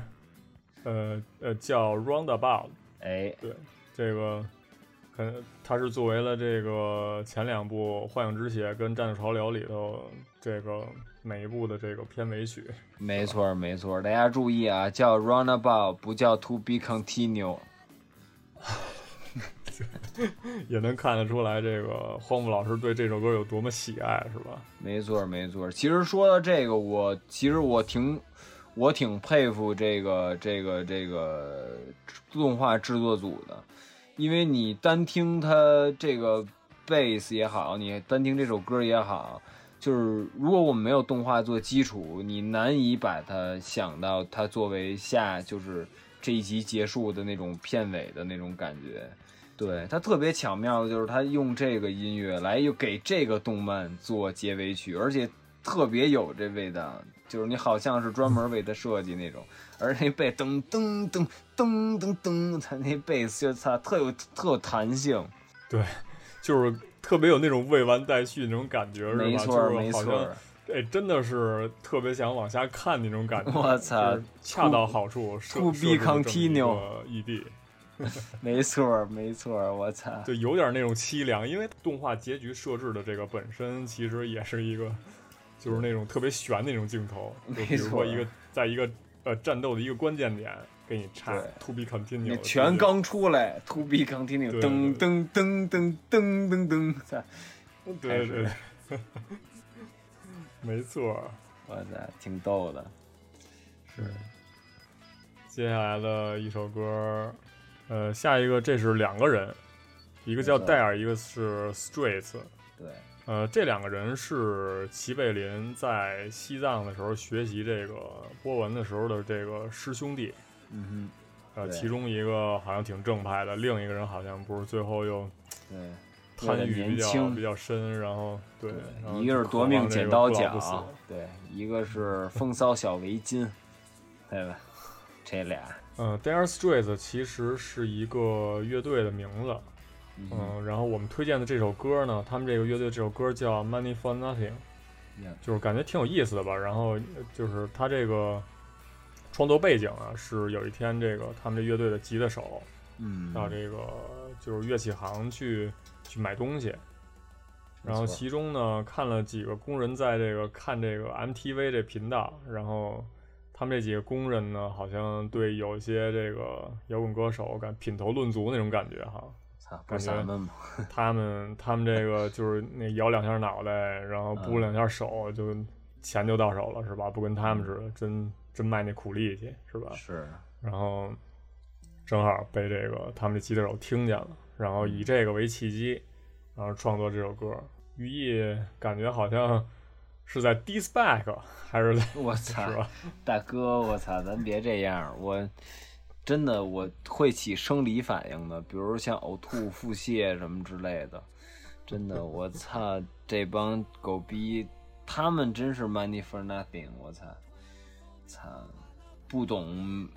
呃呃，叫《Roundabout》。
哎，
对，这个，可能它是作为了这个前两部《幻影之血》跟《战斗潮流》里头这个每一部的这个片尾曲。
没错，没错，大家注意啊，叫《Roundabout》，不叫《To Be Continue》。
也能看得出来，这个荒木老师对这首歌有多么喜爱，是吧？
没错，没错。其实说到这个，我其实我挺。我挺佩服这个这个这个动画制作组的，因为你单听它这个贝斯也好，你单听这首歌也好，就是如果我们没有动画做基础，你难以把它想到它作为下就是这一集结束的那种片尾的那种感觉。对，它特别巧妙的就是它用这个音乐来又给这个动漫做结尾曲，而且特别有这味道。就是你好像是专门为他设计那种，而那贝噔噔噔噔噔噔，他那贝斯就他特有特有弹性，
对，就是特别有那种未完待续那种感觉，是吧？
没错没错，
哎，真的是特别想往下看那种感觉。
我操，
恰到好处
，To be continue
ED，
没错没错，我操，
就有点那种凄凉，因为动画结局设置的这个本身其实也是一个。就是那种特别悬的那种镜头，就比如说一个在一个呃战斗的一个关键点给你插 to be continue，
你全刚出来 to be continue，噔噔噔噔噔噔噔，在，
对对，没错，
哇塞，挺逗的，
是。接下来的一首歌，呃，下一个这是两个人，一个叫戴尔，一个是 Streets，
对。
呃，这两个人是齐贝林在西藏的时候学习这个波纹的时候的这个师兄弟。
嗯
哼，呃，其中一个好像挺正派的，另一个人好像不是，最后又
对
贪欲比较比较深，然后
对，
一
个是夺命剪刀脚，对，一个是风骚小围巾，对吧？这俩，
嗯，Dare Straits 其实是一个乐队的名字。
嗯，
然后我们推荐的这首歌呢，他们这个乐队这首歌叫《Money for Nothing》，就是感觉挺有意思的吧。然后就是他这个创作背景啊，是有一天这个他们这乐队的吉他手，
嗯，
到这个就是乐器行去去买东西，然后其中呢看了几个工人在这个看这个 MTV 这频道，然后他们这几个工人呢，好像对有一些这个摇滚歌手感品头论足那种感觉哈。感觉 他们他们这个就是那摇两下脑袋，然后拨两下手，就钱就到手了，是吧？不跟他们似的，真真卖那苦力气，是吧？
是。
然后正好被这个他们这吉他手听见了，然后以这个为契机，然后创作这首歌。寓意感觉好像是在 dis back，还是在
我操，大哥，我操，咱别这样，我。真的，我会起生理反应的，比如像呕吐、腹泻什么之类的。真的，我操，这帮狗逼，他们真是 money for nothing。我操，操，不懂，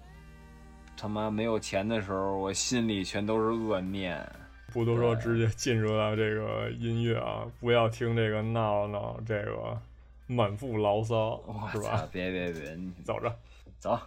他妈没有钱的时候，我心里全都是恶念。
不多说，直接进入到这个音乐啊！不要听这个闹闹，这个满腹牢骚，是吧？
别别别，你
走着，
走。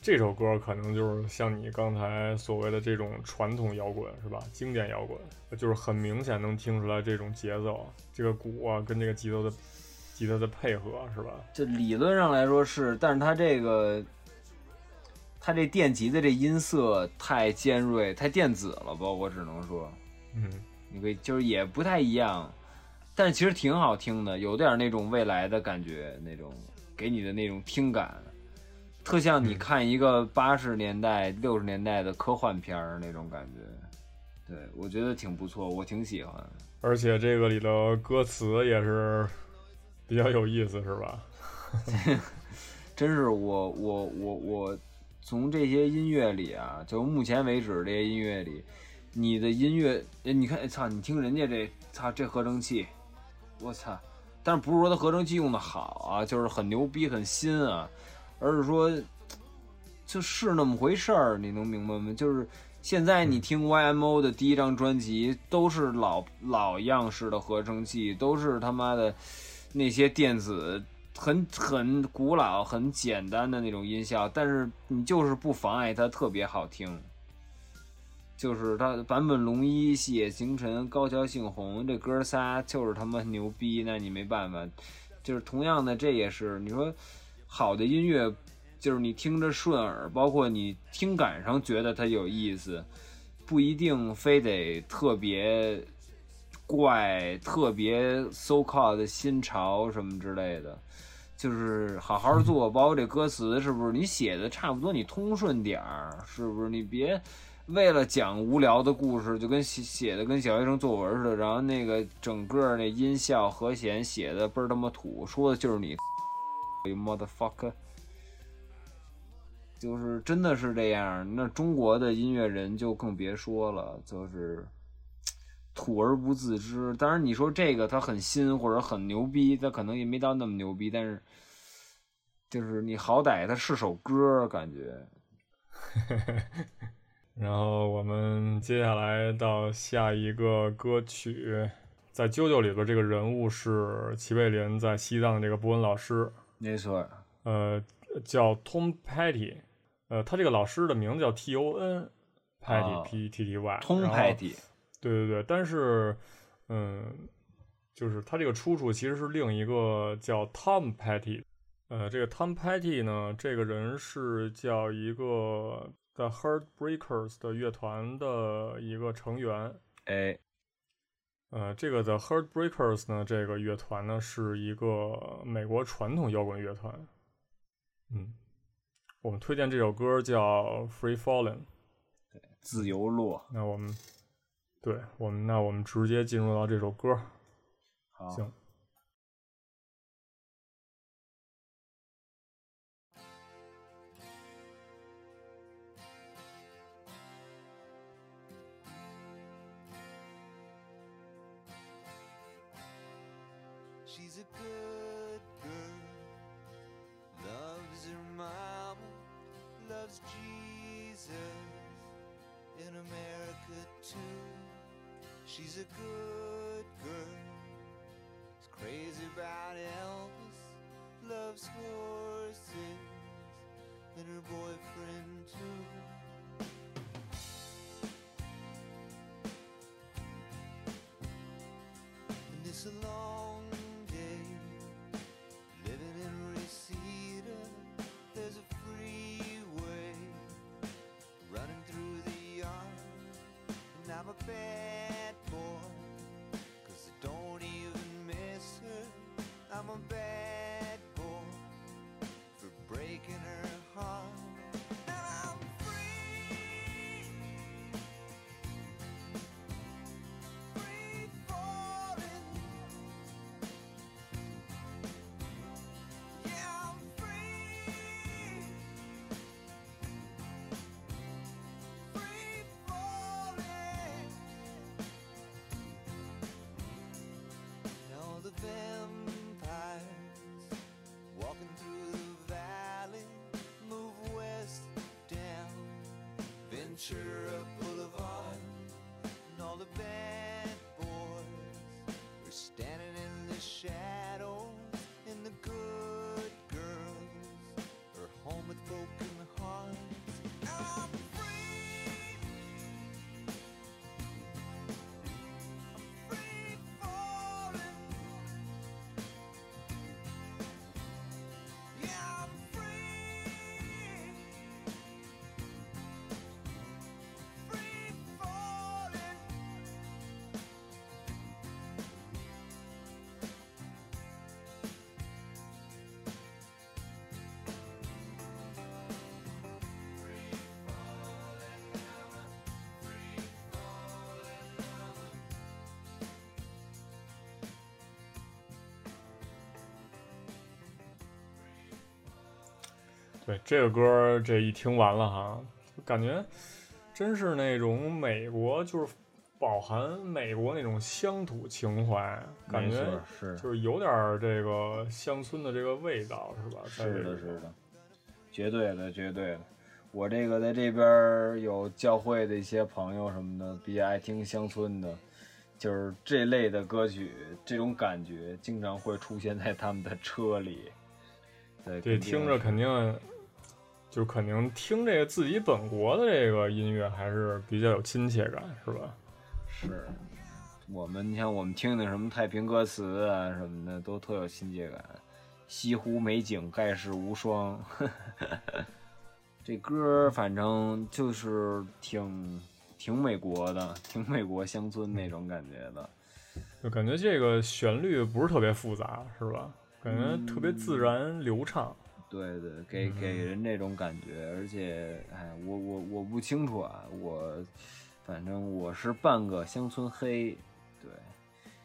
这首歌可能就是像你刚才所谓的这种传统摇滚，是吧？经典摇滚，就是很明显能听出来这种节奏，这个鼓啊跟这个吉他的吉他的配合，是吧？
这理论上来说是，但是它这个它这电吉的这音色太尖锐、太电子了吧？我只能说，
嗯，
你可以就是也不太一样，但是其实挺好听的，有点那种未来的感觉，那种给你的那种听感。特像你看一个八十年代、六十年代的科幻片儿那种感觉，对我觉得挺不错，我挺喜欢。
而且这个里的歌词也是比较有意思，是吧？
真是我我我我从这些音乐里啊，就目前为止这些音乐里，你的音乐，你看，操，你听人家这，操，这合成器，我操！但是不是说它合成器用的好啊，就是很牛逼、很新啊。而是说，就是那么回事儿，你能明白吗？就是现在你听 YMO 的第一张专辑，都是老老样式的合成器，都是他妈的那些电子，很很古老、很简单的那种音效，但是你就是不妨碍它特别好听。就是他版本龙一、细野晴臣、高桥幸宏这哥仨就是他妈牛逼，那你没办法。就是同样的，这也是你说。好的音乐，就是你听着顺耳，包括你听感上觉得它有意思，不一定非得特别怪、特别 so called 新潮什么之类的。就是好好做，包括这歌词是不是你写的差不多，你通顺点儿，是不是？你别为了讲无聊的故事，就跟写写的跟小学生作文似的，然后那个整个那音效和弦写的倍儿他妈土，说的就是你。Mother fuck，就是真的是这样。那中国的音乐人就更别说了，就是土而不自知。当然，你说这个他很新或者很牛逼，他可能也没到那么牛逼。但是，就是你好歹他是首歌，感觉。
然后我们接下来到下一个歌曲，在《啾啾》里边，这个人物是齐贝林在西藏这个布恩老师。
没错，
呃，叫 Tom Petty，呃，他这个老师的名字叫 T O N Petty P T T Y。
Tom Petty，
对对对，但是，嗯，就是他这个出处其实是另一个叫 Tom Petty，呃，这个 Tom Petty 呢，这个人是叫一个 The Heartbreakers 的乐团的一个成员，
哎。
呃，这个 The Heartbreakers 呢，这个乐团呢是一个美国传统摇滚乐团。嗯，我们推荐这首歌叫《Free Falling》，
对，自由落。
那我们，对我们，那我们直接进入到这首歌。
好，
行。对这个歌，这一听完了哈，感觉真是那种美国，就是饱含美国那种乡土情怀，感觉
是
就是有点这个乡村的这个味道，是吧？
是的，是的，绝对的，绝对的。我这个在这边有教会的一些朋友什么的，比较爱听乡村的，就是这类的歌曲，这种感觉经常会出现在他们的车里。对，
这听着肯定。就肯定听这个自己本国的这个音乐还是比较有亲切感，是吧？
是，我们你像我们听的什么太平歌词啊什么的，都特有亲切感。西湖美景盖世无双，这歌反正就是挺挺美国的，挺美国乡村那种感觉的。
就感觉这个旋律不是特别复杂，是吧？感觉特别自然流畅。
对对，给给人那种感觉，而且，哎，我我我不清楚啊，我反正我是半个乡村黑，对，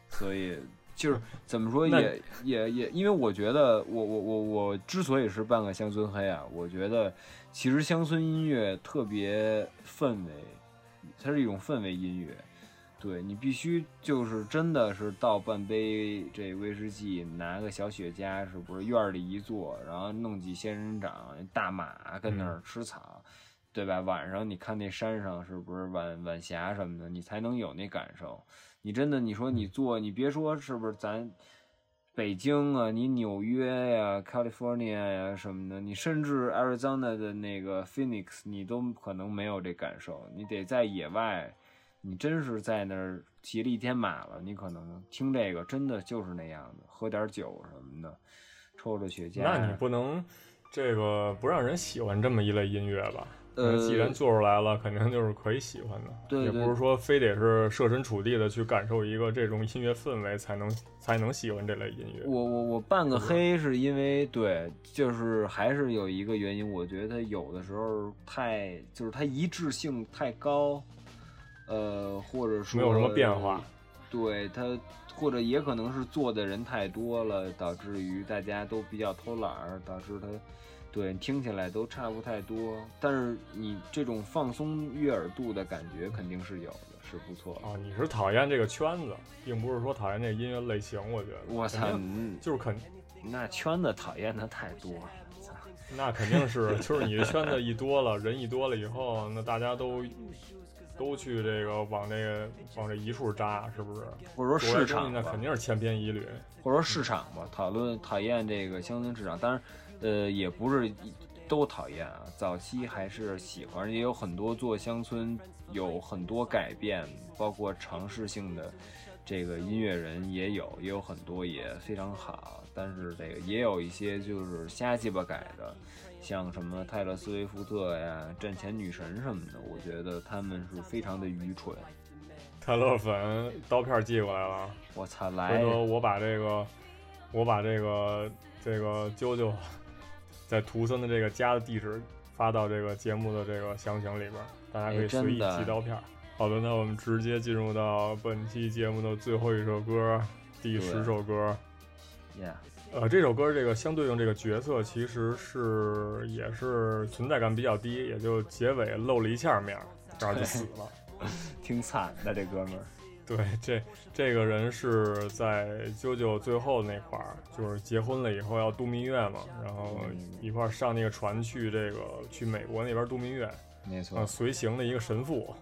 所以就是怎么说 也也也，因为我觉得我我我我之所以是半个乡村黑啊，我觉得其实乡村音乐特别氛围，它是一种氛围音乐。对你必须就是真的是倒半杯这威士忌，拿个小雪茄，是不是院里一坐，然后弄几仙人掌、大马跟那儿吃草，对吧？晚上你看那山上是不是晚晚霞什么的，你才能有那感受。你真的你说你坐，你别说是不是咱北京啊，你纽约呀、California 呀什么的，你甚至 Arizona 的那个 Phoenix，你都可能没有这感受。你得在野外。你真是在那儿骑了一天马了，你可能听这个真的就是那样的，喝点酒什么的，抽着雪茄。
那你不能这个不让人喜欢这么一类音乐吧？
呃，
既然做出来了，肯定就是可以喜欢的。
对，
也不是说非得是设身处地的去感受一个这种音乐氛围才能才能喜欢这类音乐。
我我我半个黑是因为对，就是还是有一个原因，我觉得有的时候太就是它一致性太高。呃，或者说
没有什么变化，
对他，或者也可能是做的人太多了，导致于大家都比较偷懒儿，导致他，对听起来都差不太多。但是你这种放松悦耳度的感觉肯定是有的，是不错
啊。你是讨厌这个圈子，并不是说讨厌这音乐类型。我觉得，
我操，
就是肯
那圈子讨厌的太多了。
那肯定是，就是你的圈子一多了，人一多了以后，那大家都。都去这个往这个往这一处扎，是不是？
或者说市场，
那肯定是千篇一律。
或者说市场吧，讨论讨厌这个乡村市场，当然，呃，也不是都讨厌啊。早期还是喜欢，也有很多做乡村有很多改变，包括尝试性的这个音乐人也有，也有很多也非常好。但是这个也有一些就是瞎鸡巴改的。像什么泰勒·斯威夫特呀、战前女神什么的，我觉得他们是非常的愚蠢。
泰勒粉刀片寄过来了，
我操！来，
回头我把这个，我把这个这个啾啾在图森的这个家的地址发到这个节目的这个详情里边，大家可以随意寄刀片。好的，那我们直接进入到本期节目的最后一首歌，第十首歌。
Yeah。
呃，这首歌这个相对应这个角色其实是也是存在感比较低，也就结尾露了一下面，然后就死了，
挺惨的这哥们儿。
对，这这个人是在啾啾最后那块儿，就是结婚了以后要度蜜月嘛，然后一块儿上那个船去这个去美国那边度蜜月，
没错，
随行的一个神父，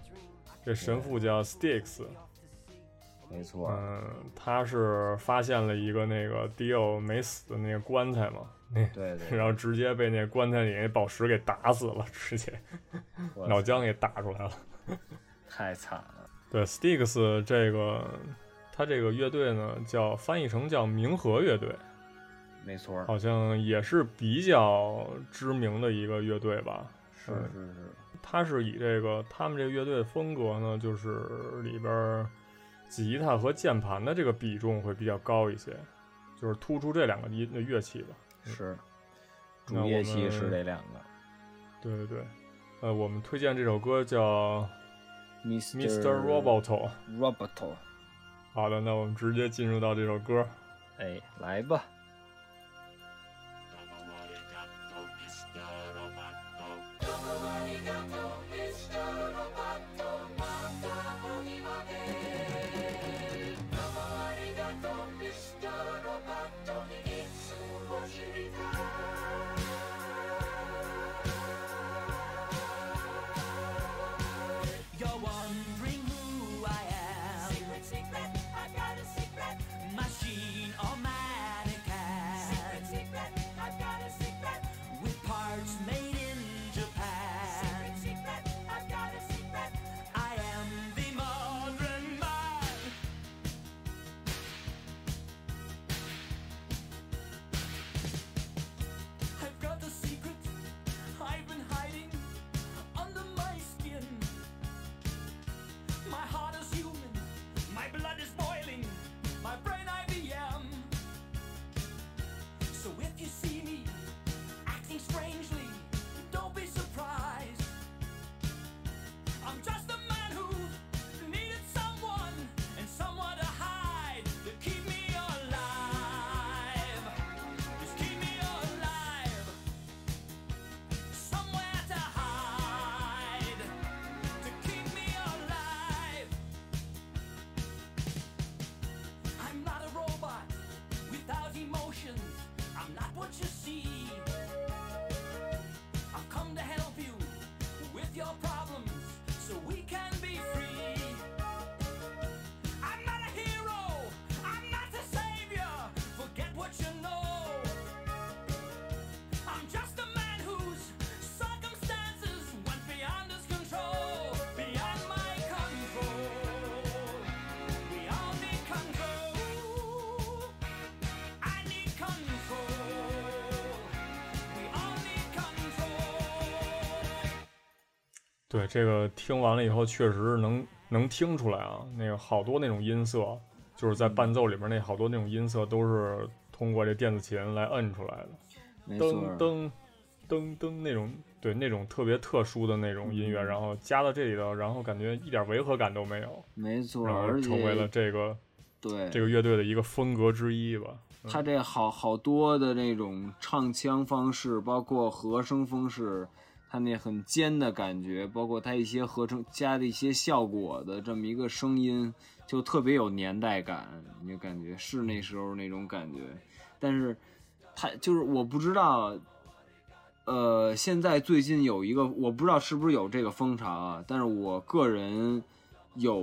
这神父叫 Sticks。
没错，
嗯，他是发现了一个那个迪奥没死的那个棺材嘛，那
对
对，然后直接被那棺材里那宝石给打死了，直接。脑浆给打出来了，
太惨了。
对，Sticks 这个他这个乐队呢，叫翻译成叫冥河乐队，
没错，
好像也是比较知名的一个乐队吧？
是是是，
他是以这个他们这个乐队的风格呢，就是里边。吉他和键盘的这个比重会比较高一些，就是突出这两个音的乐器吧。
是，主乐器是这两个。
对对对，呃，我们推荐这首歌叫《
Mr.
Roboto》。
Roboto。
好的，那我们直接进入到这首歌。
哎，来吧。
对，这个听完了以后，确实能能听出来啊，那个好多那种音色，就是在伴奏里边那好多那种音色都是通过这电子琴来摁出来的，噔噔噔噔那种，对，那种特别特殊的那种音乐，然后加到这里头，然后感觉一点违和感都没有，
没错，
然后成为了这个
对
这个乐队的一个风格之一吧。
他这好好多的那种唱腔方式，包括和声方式。他那很尖的感觉，包括它一些合成加的一些效果的这么一个声音，就特别有年代感，你就感觉是那时候那种感觉。但是，他就是我不知道，呃，现在最近有一个我不知道是不是有这个风潮啊，但是我个人有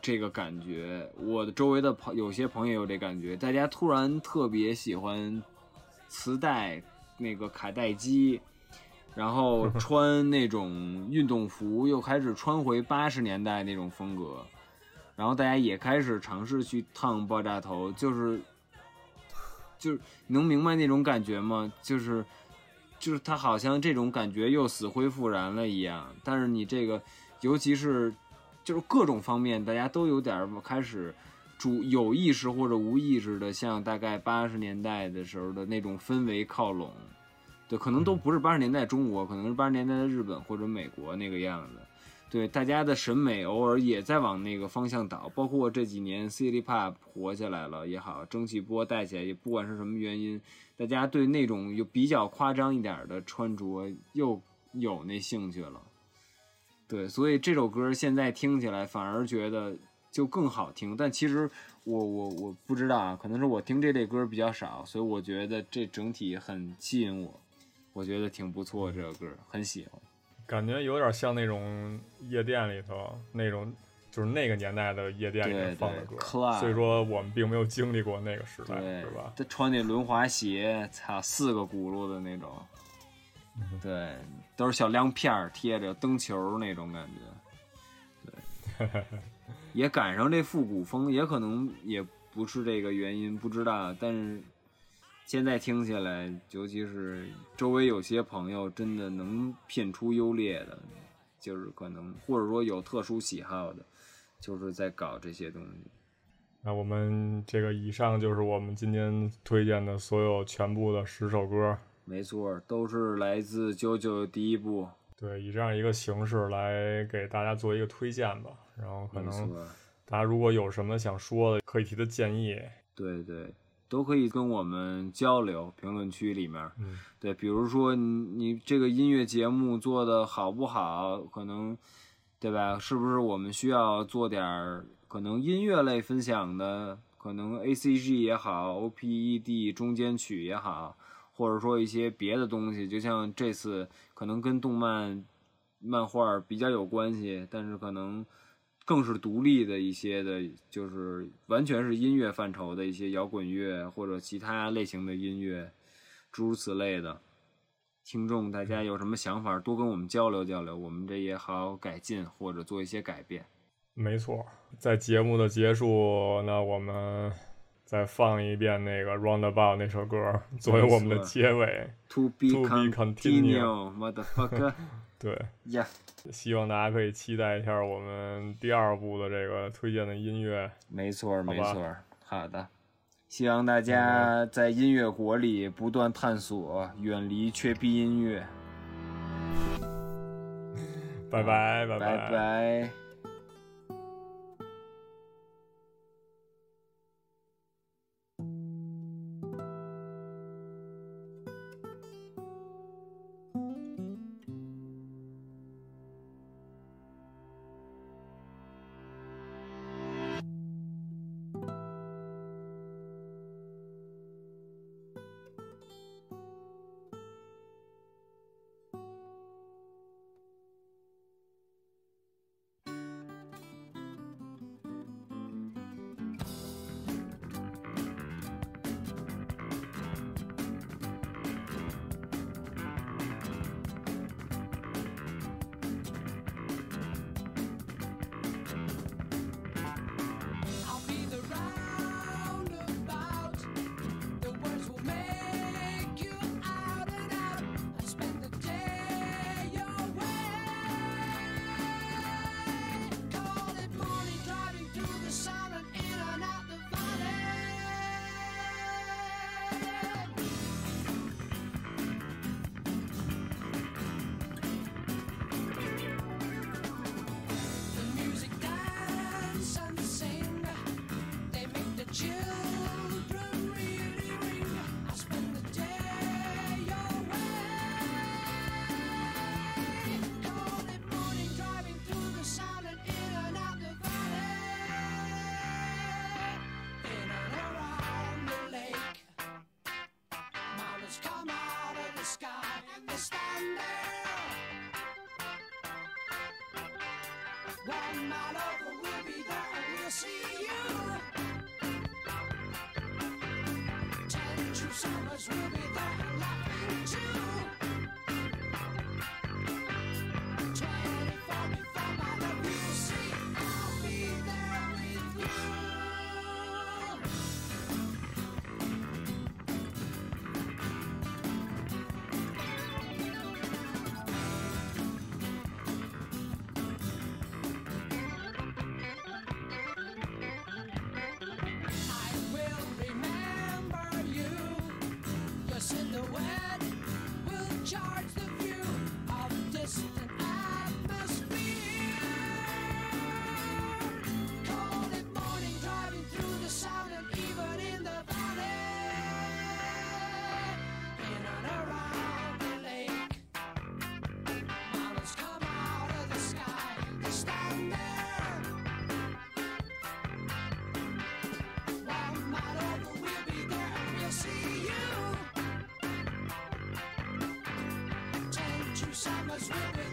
这个感觉，我的周围的朋有些朋友有这感觉，大家突然特别喜欢磁带那个卡带机。然后穿那种运动服，又开始穿回八十年代那种风格，然后大家也开始尝试去烫爆炸头，就是，就是能明白那种感觉吗？就是，就是他好像这种感觉又死灰复燃了一样。但是你这个，尤其是，就是各种方面，大家都有点开始主有意识或者无意识的向大概八十年代的时候的那种氛围靠拢。对，可能都不是八十年代中国，可能是八十年代的日本或者美国那个样子。对，大家的审美偶尔也在往那个方向倒，包括这几年 City Pop 活下来了也好，蒸汽波带起来，也不管是什么原因，大家对那种有比较夸张一点的穿着又有那兴趣了。对，所以这首歌现在听起来反而觉得就更好听。但其实我我我不知道啊，可能是我听这类歌比较少，所以我觉得这整体很吸引我。我觉得挺不错，这个歌很喜欢，
感觉有点像那种夜店里头那种，就是那个年代的夜店里面放的歌。所以说我们并没有经历过那个时代，是吧？
他穿那轮滑鞋，擦四个轱辘的那种，对，都是小亮片贴着灯球那种感觉。对，也赶上这复古风，也可能也不是这个原因，不知道，但是。现在听起来，尤其是周围有些朋友，真的能品出优劣的，就是可能或者说有特殊喜好的，就是在搞这些东西。
那我们这个以上就是我们今天推荐的所有全部的十首歌，
没错，都是来自九九第一部。
对，以这样一个形式来给大家做一个推荐吧。然后可能大家如果有什么想说的，可以提的建议。
对对。都可以跟我们交流，评论区里面，对，比如说你你这个音乐节目做的好不好，可能，对吧？是不是我们需要做点儿可能音乐类分享的，可能 A C G 也好，O P E D 中间曲也好，或者说一些别的东西，就像这次可能跟动漫漫画比较有关系，但是可能。更是独立的一些的，就是完全是音乐范畴的一些摇滚乐或者其他类型的音乐，诸如此类的。听众大家有什么想法，多跟我们交流交流，我们这也好改进或者做一些改变。
没错，在节目的结束，那我们再放一遍那个《Roundabout》那首歌作为我们的结尾。
To be continued, motherfucker。
对
呀，
希望大家可以期待一下我们第二部的这个推荐的音乐。
没错，没错，好的。希望大家在音乐国里不断探索，远离缺逼音乐。
拜拜，拜
拜。
When my lover will be there, we'll see you. Ten true summers. Osama's ripping.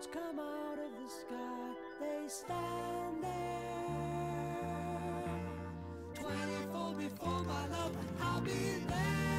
clouds come out of the sky, they stand there. 24 before my love, I'll be there.